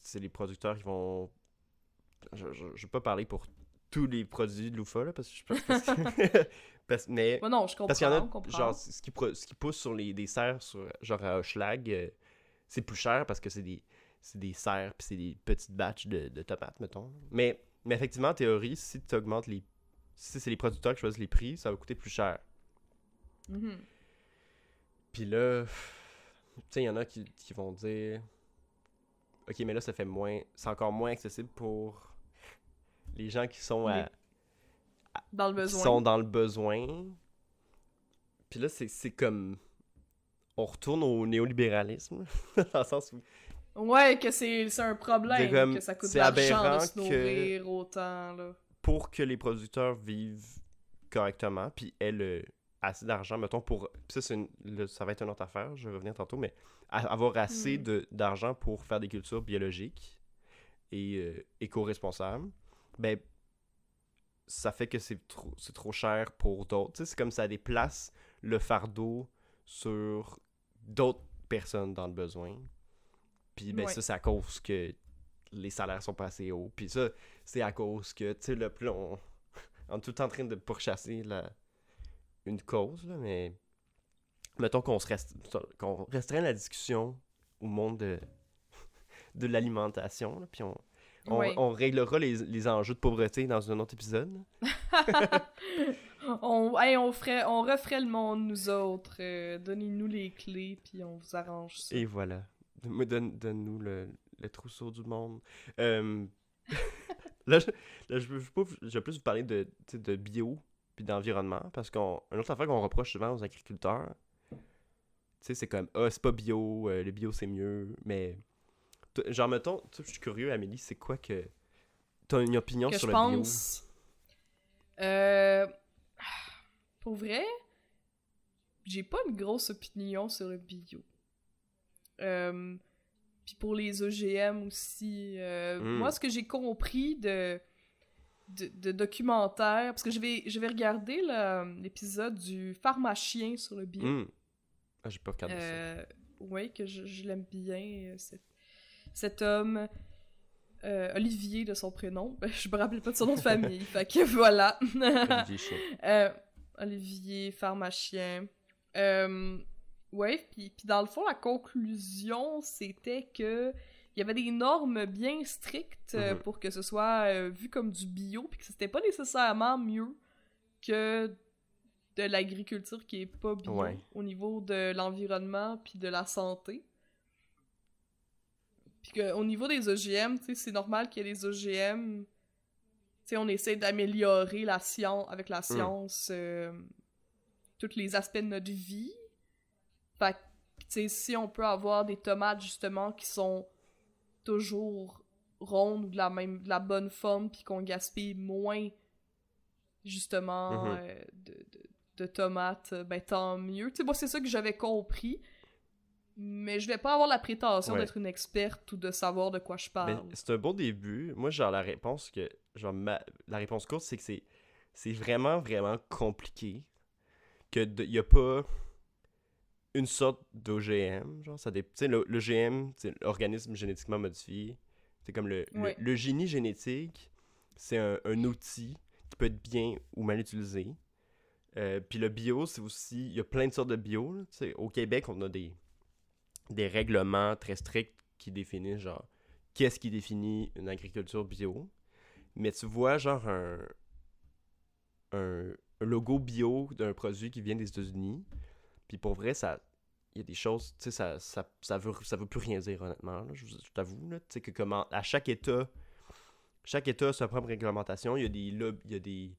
c'est les producteurs qui vont. Je, je vais pas parler pour tous les produits de Loufa, là, parce que je pense que- [LAUGHS] parce- mais Ouais, non, je comprends. parce qu'il y en a, genre, ce qui, ce qui pousse sur les, des serres, sur, genre à Hochelag, euh, c'est plus cher parce que c'est des, c'est des serres puis c'est des petites batches de, de tomates, mettons. Mais, mais effectivement, en théorie, si tu augmentes les. Si c'est les producteurs qui choisissent les prix, ça va coûter plus cher. Mhm. Puis là, tu sais, il y en a qui, qui vont dire Ok, mais là, ça fait moins. C'est encore moins accessible pour les gens qui sont à. Dans le qui besoin. sont dans le besoin. Puis là, c'est comme. On retourne au néolibéralisme, [LAUGHS] dans le sens où. Ouais, que c'est un problème, comme- que ça coûte de l'argent de se que- nourrir autant, là. Pour que les producteurs vivent correctement, puis aient le- assez d'argent, mettons, pour. Puis ça, une- ça va être une autre affaire, je vais revenir tantôt, mais a- avoir assez de- d'argent pour faire des cultures biologiques et euh, éco-responsables, ben. Ça fait que c'est trop, c'est trop cher pour d'autres. Tu sais, c'est comme ça déplace le fardeau sur d'autres personnes dans le besoin. Puis ben Ouais. ça, c'est à cause que les salaires sont pas assez hauts. Puis ça, c'est à cause que, tu sais, puis là, on, [LAUGHS] on est tout le en train de pourchasser la, une cause, là, mais mettons qu'on se reste, qu'on restreint la discussion au monde de, [LAUGHS] de l'alimentation, puis on, on, réglera les, les enjeux de pauvreté dans un autre épisode. [LAUGHS] on, hey, on, ferait, on referait le monde, nous autres. euh, Donnez-nous les clés, puis on vous arrange ça. Et voilà. Donne- Donne-nous le, le trousseau du monde. Euh, [LAUGHS] là, je, là, je, vais plus vous parler de, de bio puis d'environnement parce qu'une autre affaire qu'on reproche souvent aux agriculteurs, c'est comme Ah, c'est pas bio, euh, le bio c'est mieux. Mais, genre, mettons, je suis curieux, Amélie, c'est quoi que. T'as une opinion que sur le bio? pense. Euh, pour vrai, j'ai pas une grosse opinion sur le bio. Euh, Puis pour les OGM aussi. euh, Mm. Moi, ce que j'ai compris de, de, de documentaire, parce que je vais, je vais regarder l'épisode du pharmacien sur le bio. Hum. Ah, j'ai pas regardé ça. Euh, oui, que je, je l'aime bien, euh, cet, homme. euh, Olivier de son prénom. [LAUGHS] Je me rappelle pas de son nom de famille. fait que voilà. [LAUGHS] Olivier. Euh, Olivier, pharmacien. Euh, ouais, puis puis dans le fond, la conclusion, c'était que il y avait des normes bien strictes euh, Mhm. pour que ce soit vu comme du bio, puis que c'était pas nécessairement mieux que de l'agriculture qui est pas bio Ouais. au niveau de l'environnement puis de la santé. Puis qu'au niveau des OGM, c'est normal qu'il y ait des OGM. On essaie d'améliorer la science, avec la science, euh, tous les aspects de notre vie. Fait que, si on peut avoir des tomates, justement, qui sont toujours rondes ou de la même, de la bonne forme, puis qu'on gaspille moins, justement, Mhm. euh, de, de- de tomates, ben tant mieux. Tu sais, moi, c'est ça que j'avais compris. Mais je vais pas avoir la prétention Ouais. d'être une experte ou de savoir de quoi je parle. c'est un bon début. Moi, genre, la réponse que. Genre, ma- la réponse courte, c'est que c'est. C'est vraiment, vraiment compliqué. Que il y a pas. une sorte d'OGM, genre, ça dé... Tu sais, le, l'OGM, c'est l'organisme génétiquement modifié. C'est comme le, le- Ouais. le, génie génétique, c'est un, un outil qui peut être bien ou mal utilisé. Euh, Puis le bio, c'est aussi... Il y a plein de sortes de bio. au Québec, on a des, des règlements très stricts qui définissent, genre, qu'est-ce qui définit une agriculture bio. Mais tu vois, genre, un, un, logo bio d'un produit qui vient des États-Unis. Puis pour vrai, ça. Il y a des choses, tu sais, ça, ça, ça, veut, ça veut plus rien dire, honnêtement. je, je t'avoue. Tu sais, que comment. À chaque État. Chaque État a sa propre réglementation. Il y a des. Il y a des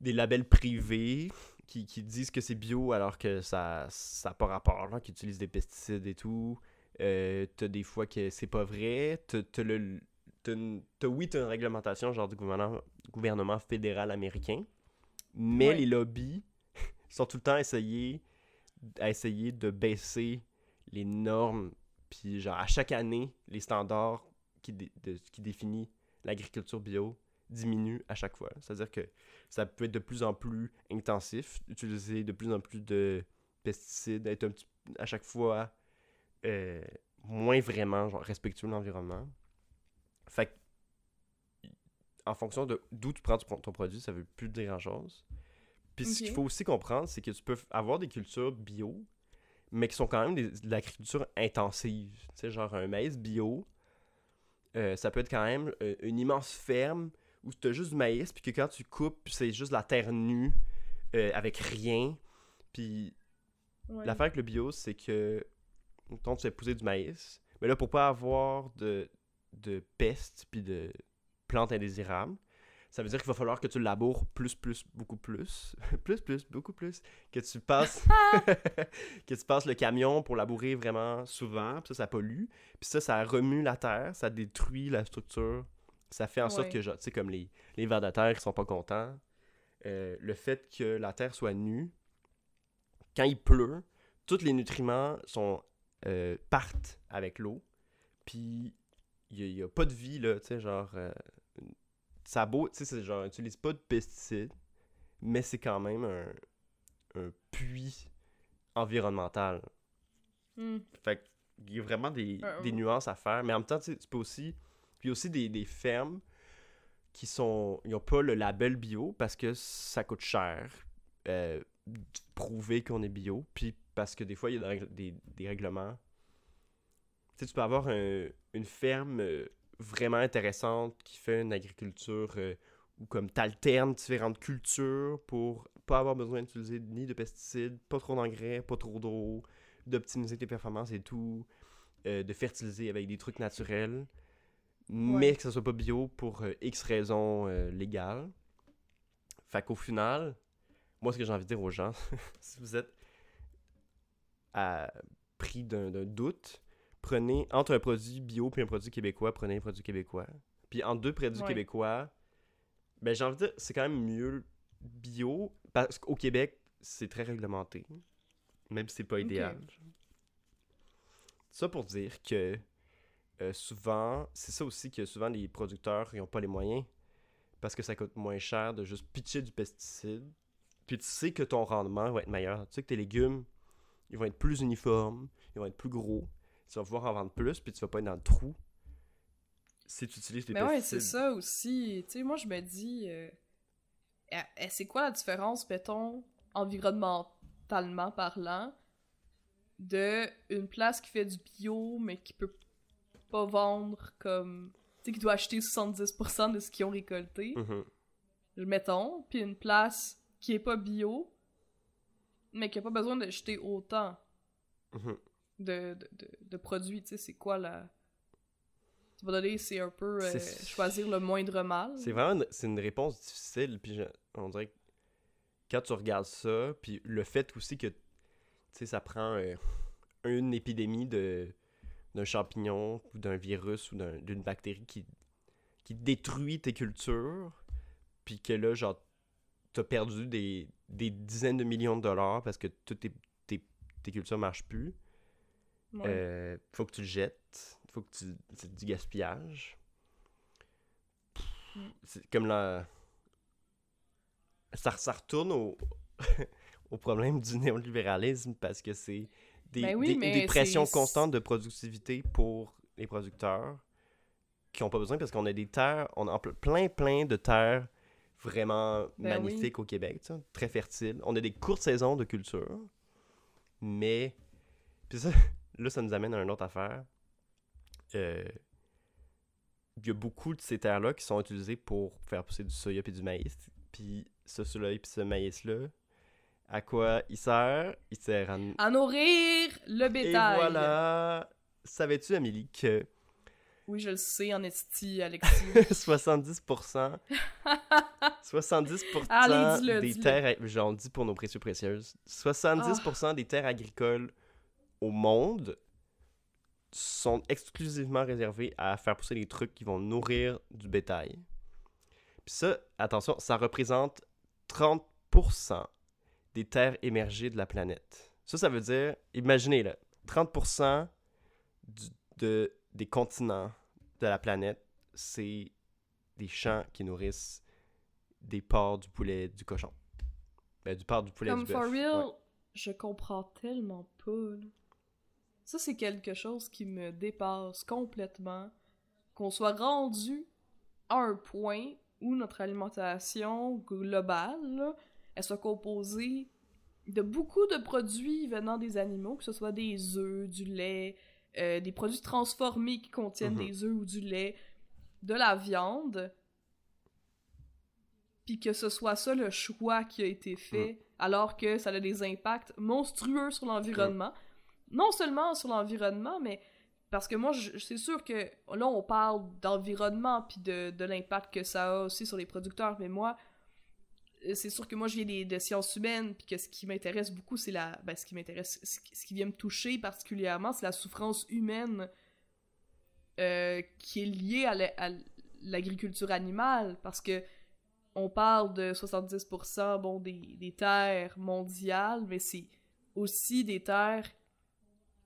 des labels privés qui, qui disent que c'est bio alors que ça n'a pas rapport, là, qui utilisent des pesticides et tout. Euh, t'as des fois que c'est pas vrai. T'as, t'as le, t'as une- t'as- oui, t'as une réglementation genre du gouvernement, gouvernement fédéral américain, mais Ouais. les lobbies [LAUGHS] sont tout le temps essayés à essayer de baisser les normes, puis genre à chaque année, les standards qui, dé- de- qui définit l'agriculture bio diminuent à chaque fois. C'est-à-dire que ça peut être de plus en plus intensif, utiliser de plus en plus de pesticides, être un petit, à chaque fois euh, moins vraiment genre, respectueux de l'environnement. Fait que, en fonction de d'où tu prends ton, ton produit, ça veut plus dire grand-chose. Puis ce qu'il faut aussi comprendre, c'est que tu peux avoir des cultures bio, mais qui sont quand même des- de l'agriculture intensive. Tu sais, genre un maïs bio, euh, ça peut être quand même euh, une immense ferme où tu as juste du maïs, puis que quand tu coupes, c'est juste la terre nue, euh, avec rien. Puis Ouais. L'affaire avec le bio, c'est que quand tu fais pousser du maïs, mais là, pour pas avoir de, de pestes puis de plantes indésirables, ça veut dire qu'il va falloir que tu laboures plus, plus, beaucoup plus. [LAUGHS] plus, plus, beaucoup plus. Que tu passes [LAUGHS] [LAUGHS] que tu passes le camion pour labourer vraiment souvent, puis ça, ça pollue. Puis ça, ça remue la terre, ça détruit la structure. Ça fait en sorte que, genre, tu sais, comme les, les vers de terre qui sont pas contents, euh, le fait que la terre soit nue, quand il pleut, tous les nutriments sont, euh, partent avec l'eau. Puis il n'y a, pas de vie, là, tu sais, genre. euh, ça beau, tu sais, c'est genre, utilise pas de pesticides, mais c'est quand même un, un puits environnemental. Hmm. Fait qu'il y a vraiment des, des nuances à faire. Mais en même temps, tu peux aussi. Puis aussi des, des fermes qui sont. Ils n'ont pas le label bio parce que ça coûte cher. euh, prouver qu'on est bio. Puis parce que des fois, il y a des, des, règlements. Tu sais, tu peux avoir un- une ferme euh, vraiment intéressante qui fait une agriculture euh, où comme t'alternes différentes cultures pour pas avoir besoin d'utiliser ni de pesticides, pas trop d'engrais, pas trop d'eau, d'optimiser tes performances et tout, euh, de fertiliser avec des trucs naturels, mais Ouais. que ça soit pas bio pour euh, X raisons euh, légales. Fait qu'au final, moi, ce que j'ai envie de dire aux gens, [LAUGHS] si vous êtes à pris d'un doute, prenez entre un produit bio et un produit québécois, prenez un produit québécois. Puis entre deux produits Ouais. québécois, ben j'ai envie de dire, c'est quand même mieux bio, parce qu'au Québec, c'est très réglementé, même si c'est pas idéal. Ça pour dire que euh, souvent, c'est ça aussi que souvent les producteurs ils ont pas les moyens parce que ça coûte moins cher de juste pitcher du pesticide. Puis tu sais que ton rendement va être meilleur. Tu sais que tes légumes, ils vont être plus uniformes, ils vont être plus gros. Tu vas pouvoir en vendre plus, puis tu vas pas être dans le trou si tu utilises tes Mais ouais, pesticides. c'est ça aussi. Tu sais, moi, je me dis, euh, c'est quoi la différence, mettons, environnementalement parlant, de une place qui fait du bio, mais qui peut pas vendre comme. Tu sais, qui doit acheter 70% de ce qu'ils ont récolté, Mhm. mettons, puis une place qui est pas bio, mais qui a pas besoin de jeter autant Mhm. de, de, de, de produits. Tu sais, c'est quoi la. Tu vas donner, c'est un peu euh, choisir le moindre mal. C'est vraiment une, c'est une réponse difficile, puis je- on dirait que quand tu regardes ça, puis le fait aussi que, tu sais, ça prend euh, une épidémie de d'un champignon ou d'un virus ou d'un- d'une bactérie qui, qui détruit tes cultures, puis que là, genre, t'as perdu des, des dizaines de millions de dollars parce que toutes tes, tes, tes cultures marchent plus. Ouais. Euh, faut que tu le jettes. Faut que tu. C'est du gaspillage. Mm. C'est comme la. Ça, ça retourne au. [LAUGHS] au problème du néolibéralisme parce que c'est des, Ben oui, des- pressions constantes de productivité pour les producteurs qui n'ont pas besoin parce qu'on a des terres, on a ple- plein, plein de terres vraiment Ben oui. magnifiques au Québec, très fertiles. On a des courtes saisons de culture, mais. Puis ça, [LAUGHS] là, ça nous amène à une autre affaire. Euh, Il y a beaucoup de ces terres-là qui sont utilisées pour faire pousser du soya et du maïs. Puis ce soya et ce maïs-là, à quoi il sert? Il sert à. À nourrir le Et bétail. voilà Savais-tu, Amélie, que Oui, je le sais, en esti, Alexis. [LAUGHS] 70%, 70% [LAUGHS] Allez, des terres, j'en dis pour nos précieux précieuses, 70% Ah. des terres agricoles au monde sont exclusivement réservées à faire pousser des trucs qui vont nourrir du bétail. Puis ça, attention, ça représente 30% des terres émergées de la planète. Ça, ça veut dire, imaginez là, 30% du- de, des continents de la planète, c'est des champs qui nourrissent des porcs, du poulet, du cochon. Ben, du porc, du poulet, Comme du for real, Ouais. je comprends tellement pas. là. Ça, c'est quelque chose qui me dépasse complètement. Qu'on soit rendu à un point où notre alimentation globale, là, elle soit composée de beaucoup de produits venant des animaux, que ce soit des œufs, du lait, euh, des produits transformés qui contiennent Mhm. des œufs ou du lait, de la viande, puis que ce soit ça le choix qui a été fait, alors que ça a des impacts monstrueux sur l'environnement. Non seulement sur l'environnement, mais parce que moi, c'est sûr que là, on parle d'environnement puis de, de l'impact que ça a aussi sur les producteurs, mais moi, c'est sûr que moi, je viens des, de sciences humaines, puis que ce qui m'intéresse beaucoup, c'est la. Ben, ce qui m'intéresse, ce qui- vient me toucher particulièrement, c'est la souffrance humaine euh, qui est liée à l'agriculture animale, parce que on parle de 70% bon, des, des terres mondiales, mais c'est aussi des terres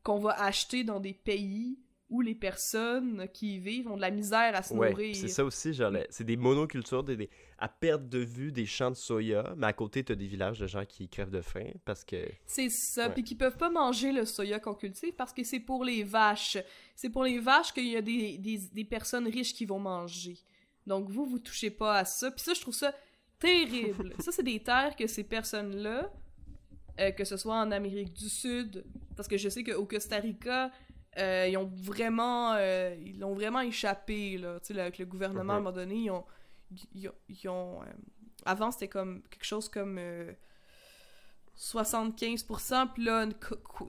qu'on va acheter dans des pays où les personnes qui y vivent ont de la misère à se Ouais, nourrir. c'est ça aussi, genre, le- c'est des monocultures, des, des- à perte de vue des champs de soya, mais à côté, t'as des villages de gens qui crèvent de faim parce que. C'est ça, puis qui peuvent pas manger le soya qu'on cultive parce que c'est pour les vaches. C'est pour les vaches qu'il y a des, des, des personnes riches qui vont manger. Donc vous, vous touchez pas à ça. Puis ça, je trouve ça terrible. [LAUGHS] ça, c'est des terres que ces personnes-là, euh, que ce soit en Amérique du Sud, parce que je sais qu'au Costa Rica, euh, ils ont vraiment, euh, ils l'ont vraiment échappé là. Tu sais, avec le gouvernement à un moment donné, ils ont, ils ont, ils ont, euh, avant c'était comme quelque chose comme euh, 75%, puis là,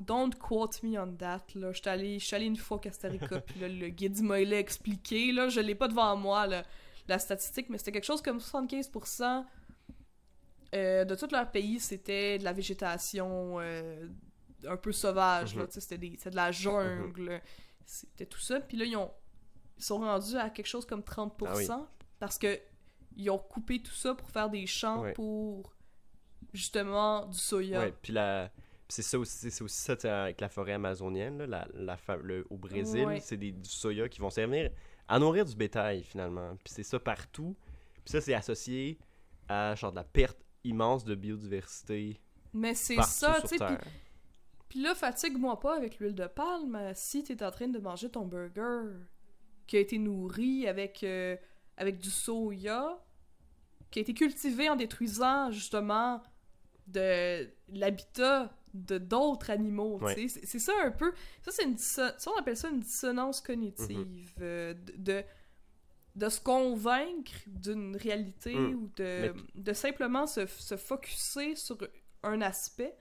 don't quote me on that, là. J'étais allée une fois au Costa Rica, [LAUGHS] puis là, le guide m'a l'a expliqué, là. Je l'ai pas devant moi, là, la statistique, mais c'était quelque chose comme 75% euh, de tout leur pays, c'était de la végétation un peu sauvage, là. Mhm. Tu sais, c'était de la jungle, c'était tout ça. Puis là, ils, ont, ils sont rendus à quelque chose comme 30%, Ah parce que ils ont coupé tout ça pour faire des champs Ouais. pour justement du soya. Ouais, puis la. c'est ça aussi, c'est aussi ça avec la forêt amazonienne, là, la, la fa- le- au Brésil, Ouais. c'est des du soya qui vont servir à nourrir du bétail finalement. Puis c'est ça partout. Puis ça, c'est associé à genre de la perte immense de biodiversité Mais c'est ça, tu sais. Puis, là, fatigue-moi pas avec l'huile de palme euh, si t'es en train de manger ton burger qui a été nourri avec, euh, avec du soya, qui a été cultivé en détruisant justement de l'habitat de d'autres animaux. Ouais. C'est ça un peu. Ça, c'est une ça, on appelle ça une dissonance cognitive. euh, de, de, de se convaincre d'une réalité Mm. ou de, de simplement se, se focuser sur un aspect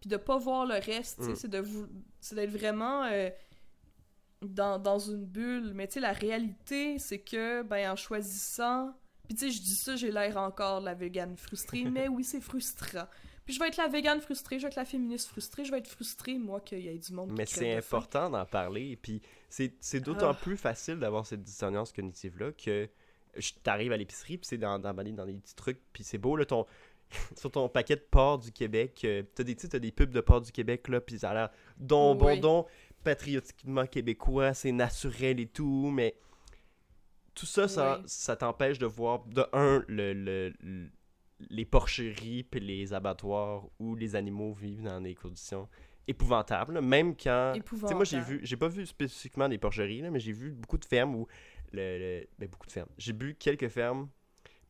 puis de pas voir le reste. Mm. C'est de vous c'est d'être vraiment euh, dans, dans une bulle. Mais tu sais, la réalité, c'est que ben en choisissant. Puis tu sais, je dis ça, j'ai l'air encore de la végane frustrée, [LAUGHS] mais oui, c'est frustrant. Puis je vais être la végane frustrée, je vais être la féministe frustrée, je vais être frustrée, moi, qu'il y ait du monde Mais qui c'est important d'en parler. Puis c'est c'est d'autant Ah. plus facile d'avoir cette dissonance cognitive-là que je- t'arrives à l'épicerie, puis c'est dans des petits trucs, puis c'est beau, là, ton... [LAUGHS] sur ton paquet de porc du Québec, euh, t'as des, t'as des pubs de porc du Québec, là, puis ça a l'air don, bon, don, patriotiquement québécois, c'est naturel et tout, mais tout ça, ça, Oui. ça t'empêche de voir, de un, le, le- le- les porcheries puis les abattoirs où les animaux vivent dans des conditions épouvantables. Même quand. Tu sais, moi, j'ai Épouvantable. vu, j'ai pas vu spécifiquement des porcheries, là, mais j'ai vu beaucoup de fermes où. Le, le- ben, beaucoup de fermes. J'ai vu quelques fermes,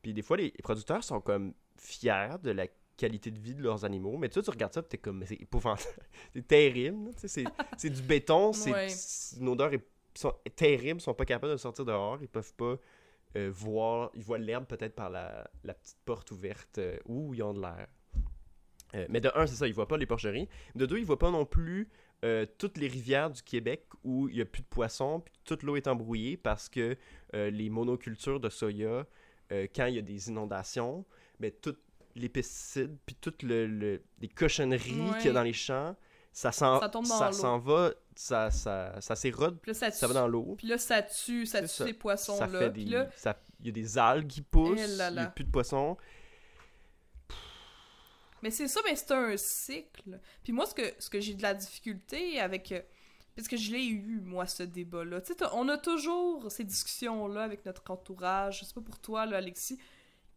puis des fois, les producteurs sont comme fiers de la qualité de vie de leurs animaux, mais toi, tu regardes ça, comme, c'est épouvantable. [LAUGHS] c'est terrible, tu [LAUGHS] c'est, du béton, c'est, Ouais. une odeur est, sont, terrible, ils sont pas capables de sortir dehors, ils peuvent pas euh, voir, ils voient l'herbe peut-être par la, la petite porte ouverte euh, où ils ont de l'air. Euh, mais de un, c'est ça, ils voient pas les porcheries. De deux, ils voient pas non plus euh, toutes les rivières du Québec où il y a plus de poissons, puis toute l'eau est embrouillée parce que euh, les monocultures de soya, euh, quand il y a des inondations, ben, tous les pesticides, puis toutes le, le- les cochonneries Ouais. qu'il y a dans les champs, ça s'en Ça ça va, ça, ça, ça s'érode, ça, ça va dans l'eau. Puis là, ça tue, ça tue ça. ces poissons-là. des... là, Il y a des algues qui poussent, Eh il n'y a plus de poissons. Mais c'est ça, mais c'est un cycle. Puis moi, ce que, ce que j'ai de la difficulté avec. euh, Parce que je l'ai eu, moi, ce débat-là. Tu sais, on a toujours ces discussions-là avec notre entourage. Je sais pas pour toi, là, Alexis.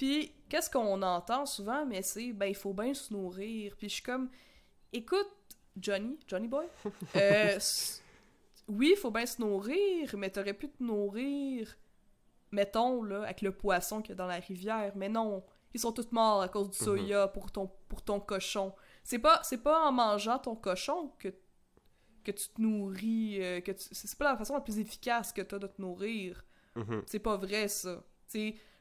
Puis, qu'est-ce qu'on entend souvent? Mais c'est, ben, il faut bien se nourrir. Puis je suis comme, écoute, Johnny, Johnny Boy, [LAUGHS] euh, oui, il faut bien se nourrir, mais t'aurais pu te nourrir, mettons, là, avec le poisson qu'il y a dans la rivière. Mais non, ils sont tous morts à cause du Mhm. soya pour ton, pour ton cochon. C'est pas, c'est pas en mangeant ton cochon que, que tu te nourris, euh, que tu- c'est pas la façon la plus efficace que t'as de te nourrir. Mhm. C'est pas vrai, ça.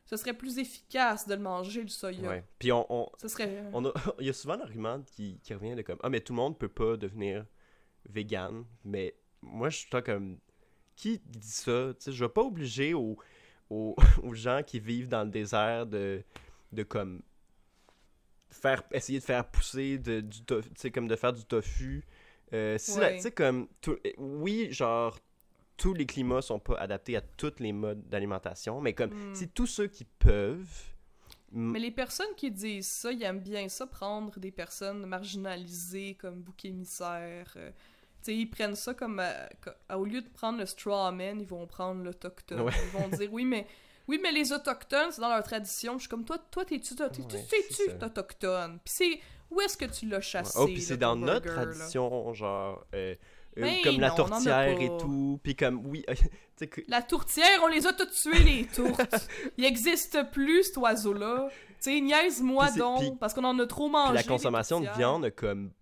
Ce serait plus efficace de le manger, le soya. Ouais. Puis on, on, Ce serait... on a, [LAUGHS] il y a souvent l'argument qui, qui revient de comme Ah, mais tout le monde peut pas devenir vegan. Mais moi, je suis comme Qui dit ça? Tu sais, Je vais pas obliger aux, aux, [LAUGHS] aux gens qui vivent dans le désert de, de comme faire essayer de faire pousser de, du tofu, tu sais, comme de faire du tofu. Euh, si la- Ouais. sais, comme, tout- oui, genre, tous les climats sont pas adaptés à tous les modes d'alimentation, mais comme, Hmm. si tous ceux qui peuvent, Mais les personnes qui disent ça, ils aiment bien ça, prendre des personnes marginalisées comme bouc émissaire. euh, tu sais, ils prennent ça comme... euh, co- au lieu de prendre le straw man, ils vont prendre l'autochtone. Ouais. Ils vont dire, oui, mais... Oui, mais les autochtones, c'est dans leur tradition. Je suis comme, toi, toi t'es-tu t'es-tu c'est autochtone? Puis c'est... Où est-ce que tu l'as chassé, Oh, puis c'est dans notre là? tradition, genre, euh, euh, Ben comme la non, tourtière et tout. Puis comme, oui, [LAUGHS] que. La tourtière, on les a toutes tuées, les tourtes. [LAUGHS] Il existe plus, cet oiseau-là. Tu sais, niaise-moi donc, parce qu'on en a trop mangé. la consommation de viande a comme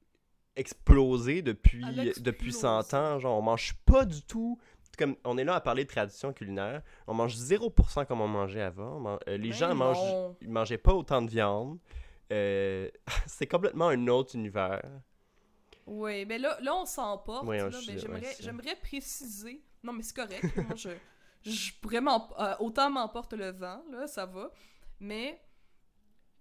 explosé depuis, depuis explosé. 100 ans. Genre, on mange pas du tout. Comme, on est là à parler de tradition culinaire. On mange 0% comme on mangeait avant. Euh, les Ben gens mangent, ils mangeaient pas autant de viande. Euh, [LAUGHS] c'est complètement un autre univers. Oui, mais là, là on s'emporte. Mais j'aimerais, préciser. Non, mais c'est correct. [LAUGHS] Moi, je, je pourrais euh, autant m'emporte le vent, là, ça va. Mais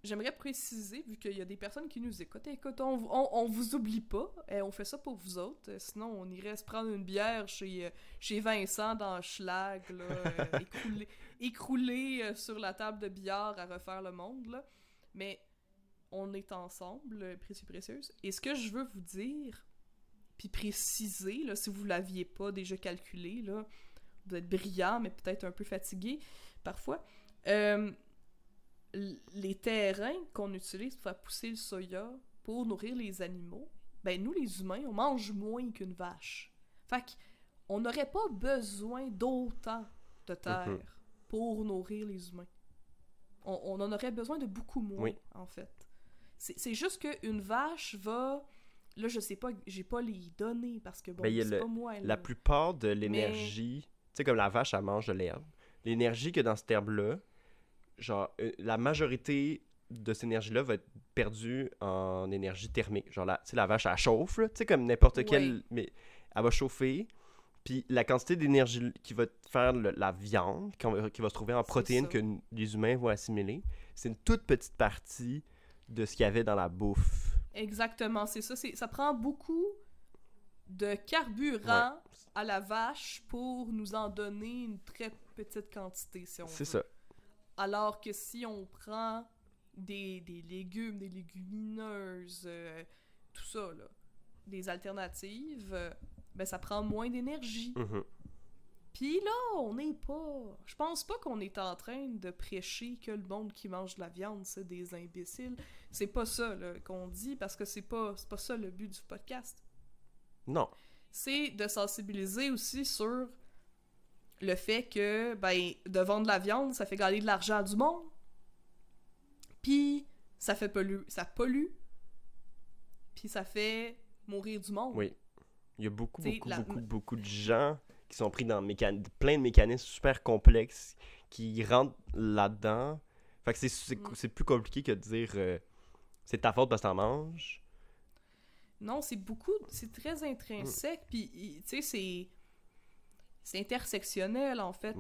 j'aimerais préciser, vu qu'il y a des personnes qui nous écoutent, écoute, on, on, on vous oublie pas. euh, on fait ça pour vous autres. sinon, on irait se prendre une bière chez, chez Vincent dans Schlag, là, euh, [LAUGHS] écroulé, écroulé, euh, sur la table de billard à refaire le monde, là. Mais on est ensemble, euh, précieux précieuse. Et ce que je veux vous dire, puis préciser, là, si vous l'aviez pas déjà calculé, là, vous êtes brillant, mais peut-être un peu fatigué parfois. euh, les terrains qu'on utilise pour faire pousser le soya pour nourrir les animaux, ben nous les humains, on mange moins qu'une vache. Fait qu'on n'aurait pas besoin d'autant de terre Mhm. pour nourrir les humains. On, on en aurait besoin de beaucoup moins, Oui. en fait. C'est juste qu'une vache va... Là, je sais pas, j'ai pas les données parce que bon, Ben, c'est pas moi. La plupart de l'énergie, tu sais, comme la vache, elle mange de l'herbe. L'énergie que dans cette herbe-là, genre, euh, la majorité de cette énergie-là va être perdue en énergie thermique. Genre, la, tu sais, la vache, elle chauffe, tu sais, comme n'importe quelle. Mais elle va chauffer. Puis la quantité d'énergie qui va faire le- la viande, va- qui va se trouver en protéines ça. que les humains vont assimiler, c'est une toute petite partie de ce qu'il y avait dans la bouffe. Exactement, c'est ça. c'est- Ça prend beaucoup de carburant à la vache pour nous en donner une très petite quantité, si on C'est veut. ça. Alors que si on prend des, des légumes, des légumineuses, euh, tout ça, là, des alternatives, euh, ben ça prend moins d'énergie. Mhm. Puis là, on n'est pas. Je pense pas qu'on est en train de prêcher que le monde qui mange de la viande, c'est des imbéciles. C'est pas ça qu'on dit parce que c'est pas, pas ça le but du podcast. Non. C'est de sensibiliser aussi sur le fait que, ben, de vendre de la viande, ça fait gagner de l'argent à du monde. Puis, ça fait polluer. Ça pollue. Puis, ça fait mourir du monde. Oui. Il y a beaucoup, beaucoup, beaucoup, beaucoup de gens qui sont pris dans plein de mécanismes super complexes qui rentrent là-dedans. Fait que c'est mm. plus compliqué que de dire euh, c'est ta faute parce que t'en manges. Non, c'est beaucoup, c'est très intrinsèque, puis tu sais, c'est c'est intersectionnel en fait.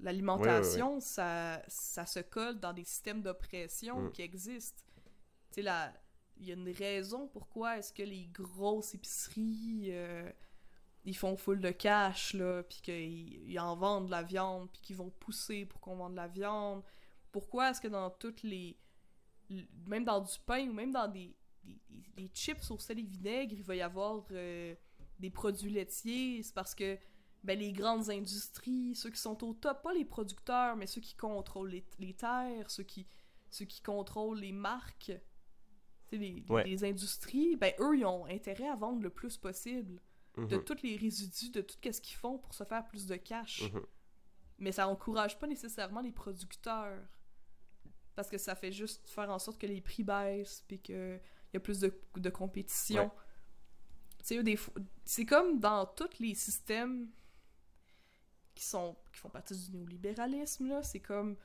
L'alimentation, ça, ça se colle dans des systèmes d'oppression mm. qui existent. Tu sais, il y a une raison pourquoi est-ce que les grosses épiceries euh, ils font full de cash là, puis qu'ils en vendent de la viande, puis qu'ils vont pousser pour qu'on vende de la viande. Pourquoi est-ce que dans toutes les même dans du pain ou même dans des, des, chips au sel et vinaigre, il va y avoir euh, des produits laitiers, c'est parce que ben, les grandes industries, ceux qui sont au top, pas les producteurs, mais ceux qui contrôlent les, terres, ceux qui, ceux qui contrôlent les marques, les, les, industries, ben eux, ils ont intérêt à vendre le plus possible de mhm. tous les résidus, de tout ce qu'ils font pour se faire plus de cash. Mhm. Mais ça encourage pas nécessairement les producteurs. Parce que ça fait juste faire en sorte que les prix baissent, puis qu'il y a plus de, de compétition. C'est comme dans tous les systèmes qui sont qui font partie du néolibéralisme là, c'est comme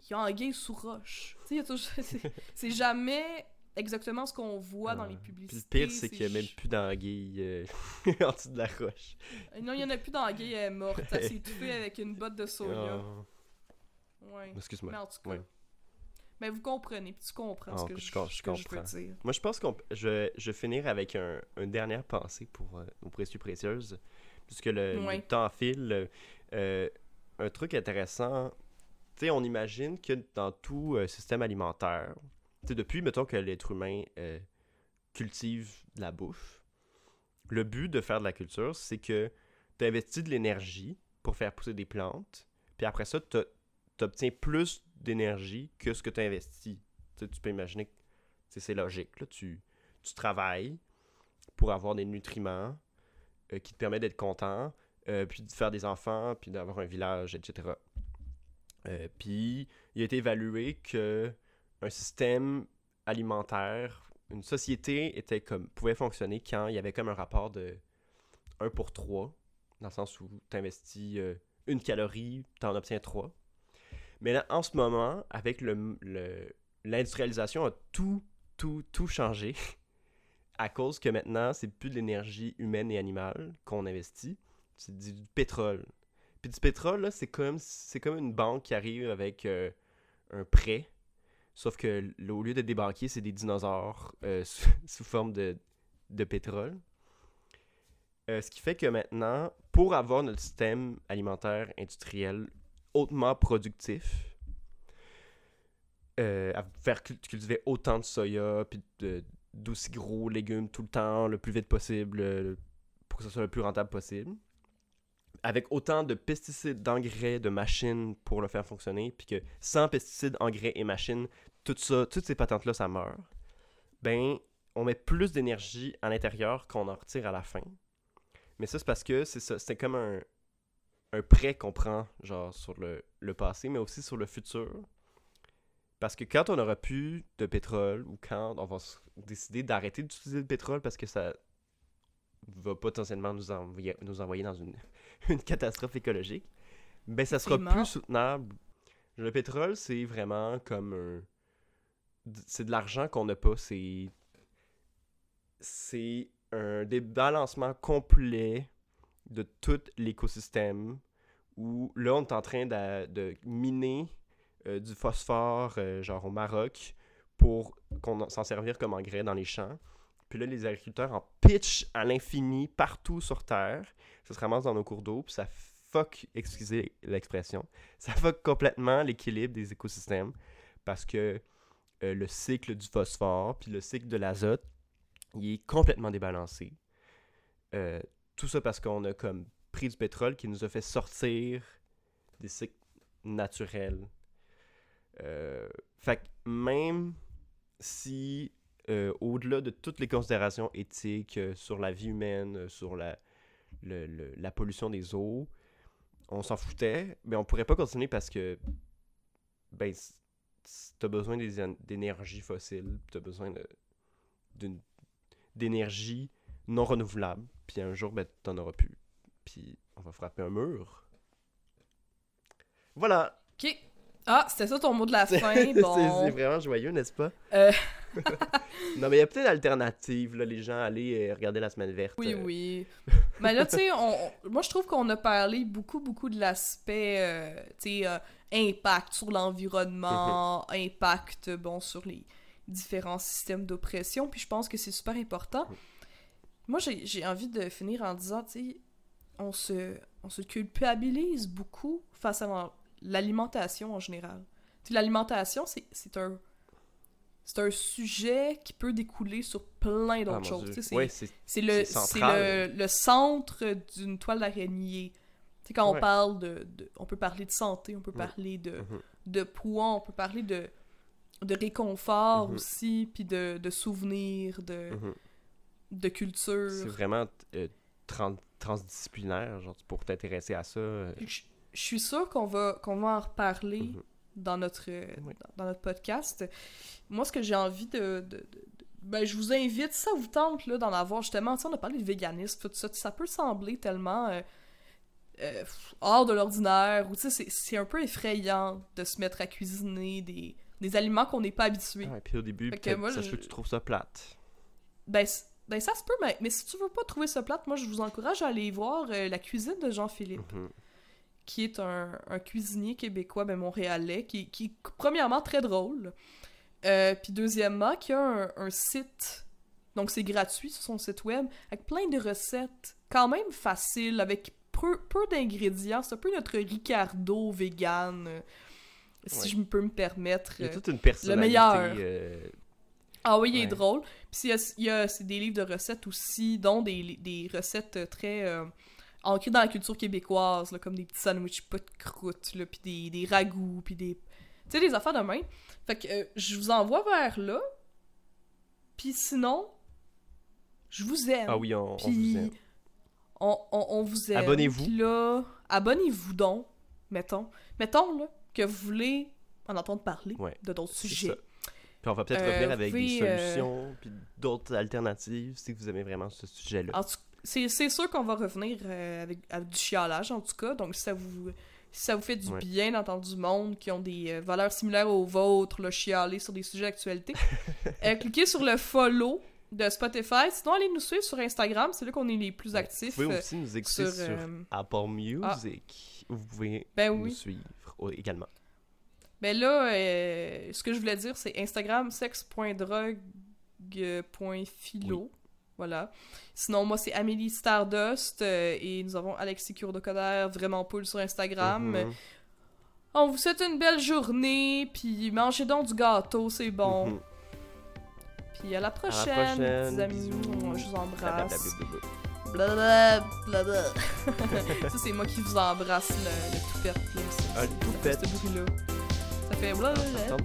il y a un sous roche. [LAUGHS] c'est jamais exactement ce qu'on voit dans les publicités. Puis le pire, c'est qu'il n'y a même plus d'anguille euh, [LAUGHS] en dessous de la roche. Euh, non, il n'y en a plus d'anguille, elle est morte. Elle s'est avec une botte de soya. Oh. Ouais. Excuse-moi. Mais en tout cas. Mais vous comprenez, puis tu comprends ce ah, que, je, veux dire. Moi, je pense que je, je vais finir avec un, une dernière pensée pour euh, nos précieux précieuses. Puisque le, temps file. un truc intéressant, tu sais, on imagine que dans tout système alimentaire, depuis, mettons, que l'être humain euh, cultive de la bouffe, le but de faire de la culture, c'est que tu investis de l'énergie pour faire pousser des plantes, puis après ça, tu obtiens plus d'énergie que ce que tu as investi. tu peux imaginer que c'est logique. Là. Tu, tu travailles pour avoir des nutriments euh, qui te permettent d'être content, euh, puis de faire des enfants, puis d'avoir un village, etc. puis il a été évalué que un système alimentaire, une société était comme pouvait fonctionner quand il y avait comme un rapport de 1 pour 3, dans le sens où tu investis euh, une calorie, tu en obtiens 3. Mais là, en ce moment, avec l'industrialisation a tout, tout, tout changé [LAUGHS] à cause que maintenant, c'est plus de l'énergie humaine et animale qu'on investit, c'est du, pétrole. Puis du pétrole, c'est comme, c'est comme une banque qui arrive avec euh, un prêt Sauf que au lieu de des c'est des dinosaures euh, [LAUGHS] sous, forme de, pétrole. Euh, ce qui fait que maintenant, pour avoir notre système alimentaire industriel hautement productif, euh, à faire cultiver autant de soya, puis d'aussi gros légumes tout le temps, le plus vite possible, pour que ce soit le plus rentable possible, avec autant de pesticides, d'engrais, de machines pour le faire fonctionner, puis que sans pesticides, engrais et machines, tout ça, toutes ces patentes-là, ça meurt, ben, on met plus d'énergie à l'intérieur qu'on en retire à la fin. Mais ça, c'est parce que c'est ça, c'est comme un, prêt qu'on prend, genre, sur le, passé, mais aussi sur le futur. Parce que quand on aura plus de pétrole, ou quand on va décider d'arrêter d'utiliser le pétrole parce que ça va potentiellement nous envoyer dans une, [LAUGHS] une catastrophe écologique, ben ça sera plus soutenable. Le pétrole, c'est vraiment comme un... C'est de l'argent qu'on n'a pas, c'est... C'est un débalancement complet de tout l'écosystème où là, on est en train de, miner euh, du phosphore, euh, genre au Maroc, pour qu'on s'en servir comme engrais dans les champs. Puis là, les agriculteurs en pitch à l'infini partout sur Terre. Ça se ramasse dans nos cours d'eau, puis ça fuck, excusez l'expression, ça fuck complètement l'équilibre des écosystèmes parce que euh, le cycle du phosphore puis le cycle de l'azote, il est complètement débalancé. Euh, tout ça parce qu'on a comme prix du pétrole qui nous a fait sortir des cycles naturels. Euh, fait que même si, euh, au-delà de toutes les considérations éthiques euh, sur la vie humaine, euh, sur la, pollution des eaux, on s'en foutait, mais on pourrait pas continuer parce que, ben, t'as besoin d'énergie fossile, t'as besoin d'énergie non renouvelable, puis un jour, ben, t'en auras plus. Puis on va frapper un mur. Voilà! Ah, c'était ça ton mot de la [LAUGHS] fin. c'est- Bon. c'est vraiment joyeux, n'est-ce pas? Euh. [LAUGHS] non, mais il y a peut-être d'alternatives, là, les gens aller euh, regarder la semaine verte. Oui, euh, oui. [LAUGHS] Mais là, tu sais, on, moi, je trouve qu'on a parlé beaucoup, beaucoup de l'aspect, tu sais, impact sur l'environnement, Mhm. impact, bon, sur les différents systèmes d'oppression, puis je pense que c'est super important. Moi, j'ai envie de finir en disant, tu sais, on se, on se culpabilise beaucoup face à l'alimentation en général. L'alimentation, c'est un... C'est un sujet qui peut découler sur plein ah, d'autres mon choses. C'est- Ouais, le, le, le centre d'une toile d'araignée. Quand on parle de, de- On peut parler de santé, on peut Ouais. parler de, Mhm. de poids, on peut parler de, de réconfort Mhm. aussi, puis de, de souvenirs, de, Mhm. de culture. C'est vraiment euh, tran- transdisciplinaire, genre, pour t'intéresser à ça. euh, Je je suis sûre qu'on va, qu'on va en reparler Mhm. dans, notre, euh, Oui. dans, dans notre podcast. Moi, ce que j'ai envie de... de- de- de- ben, je vous invite, si ça vous tente, là, d'en avoir justement... Tu on a parlé de véganisme, tout ça. Ça peut sembler tellement... euh, euh, hors de l'ordinaire, ou tu sais, c'est- un peu effrayant de se mettre à cuisiner des, des aliments qu'on n'est pas habitué. Ouais, puis au début, que moi, ça se je- peut que tu trouves ça plate. Ben, ben, ça se peut, mais, mais si tu veux pas trouver ça plate, moi, je vous encourage à aller voir euh, la cuisine de Jean-Philippe. Mhm. Qui est un, un cuisinier québécois, ben montréalais, qui, qui est premièrement très drôle, euh, puis deuxièmement qui a un, un site, donc c'est gratuit sur son site web, avec plein de recettes quand même faciles, avec peu, peu d'ingrédients, c'est un peu notre Ricardo vegan, euh, si Ouais. je peux me permettre. Il y a euh. toute une personnalité. meilleur. euh, Ah oui, il est drôle. Puis il y a, c'est des livres de recettes aussi, dont des, des recettes très euh, ancrées dans la culture québécoise, là, comme des petits sandwichs pas de croûte, là, puis des, des ragoûts, puis des... Tu sais, des affaires de même. Fait que euh, je vous envoie vers là. Puis sinon, je vous aime. Ah oui, on, vous aime. on, on- on vous aime. Abonnez-vous. Là, abonnez-vous donc, mettons. Mettons, là, que vous voulez en entendre parler Ouais, de d'autres sujets. ça. Puis on va peut-être Euh, revenir vous avec des euh, solutions, puis d'autres alternatives, si vous aimez vraiment ce sujet-là. En tout- C'est sûr qu'on va revenir euh, avec, avec du chialage, en tout cas. Donc, si ça vous, si ça vous fait du Ouais. bien d'entendre du monde qui ont des euh, valeurs similaires aux vôtres, le chialer sur des sujets d'actualité, [LAUGHS] euh, cliquez sur le follow de Spotify. Sinon, allez nous suivre sur Instagram. C'est là qu'on est les plus actifs. Vous pouvez aussi nous écouter sur, sur, Apple Music. Vous pouvez Ben nous oui. suivre également. Ben là, ce que je voulais dire, c'est Instagram, sexe.drogue.philo. Voilà. Sinon, moi, c'est Amélie Stardust euh, et nous avons Alexis Courdecoder, vraiment poule sur Instagram. Mhm. On vous souhaite une belle journée, puis mangez donc du gâteau, c'est bon. Mhm. Puis à la prochaine, petits amis. bisous. Je vous embrasse. Blablabla. [LAUGHS] Ça, c'est moi qui vous embrasse le, le toupette. là. Ah, le toupette. Ce bruit-là. Ça fait blablabla.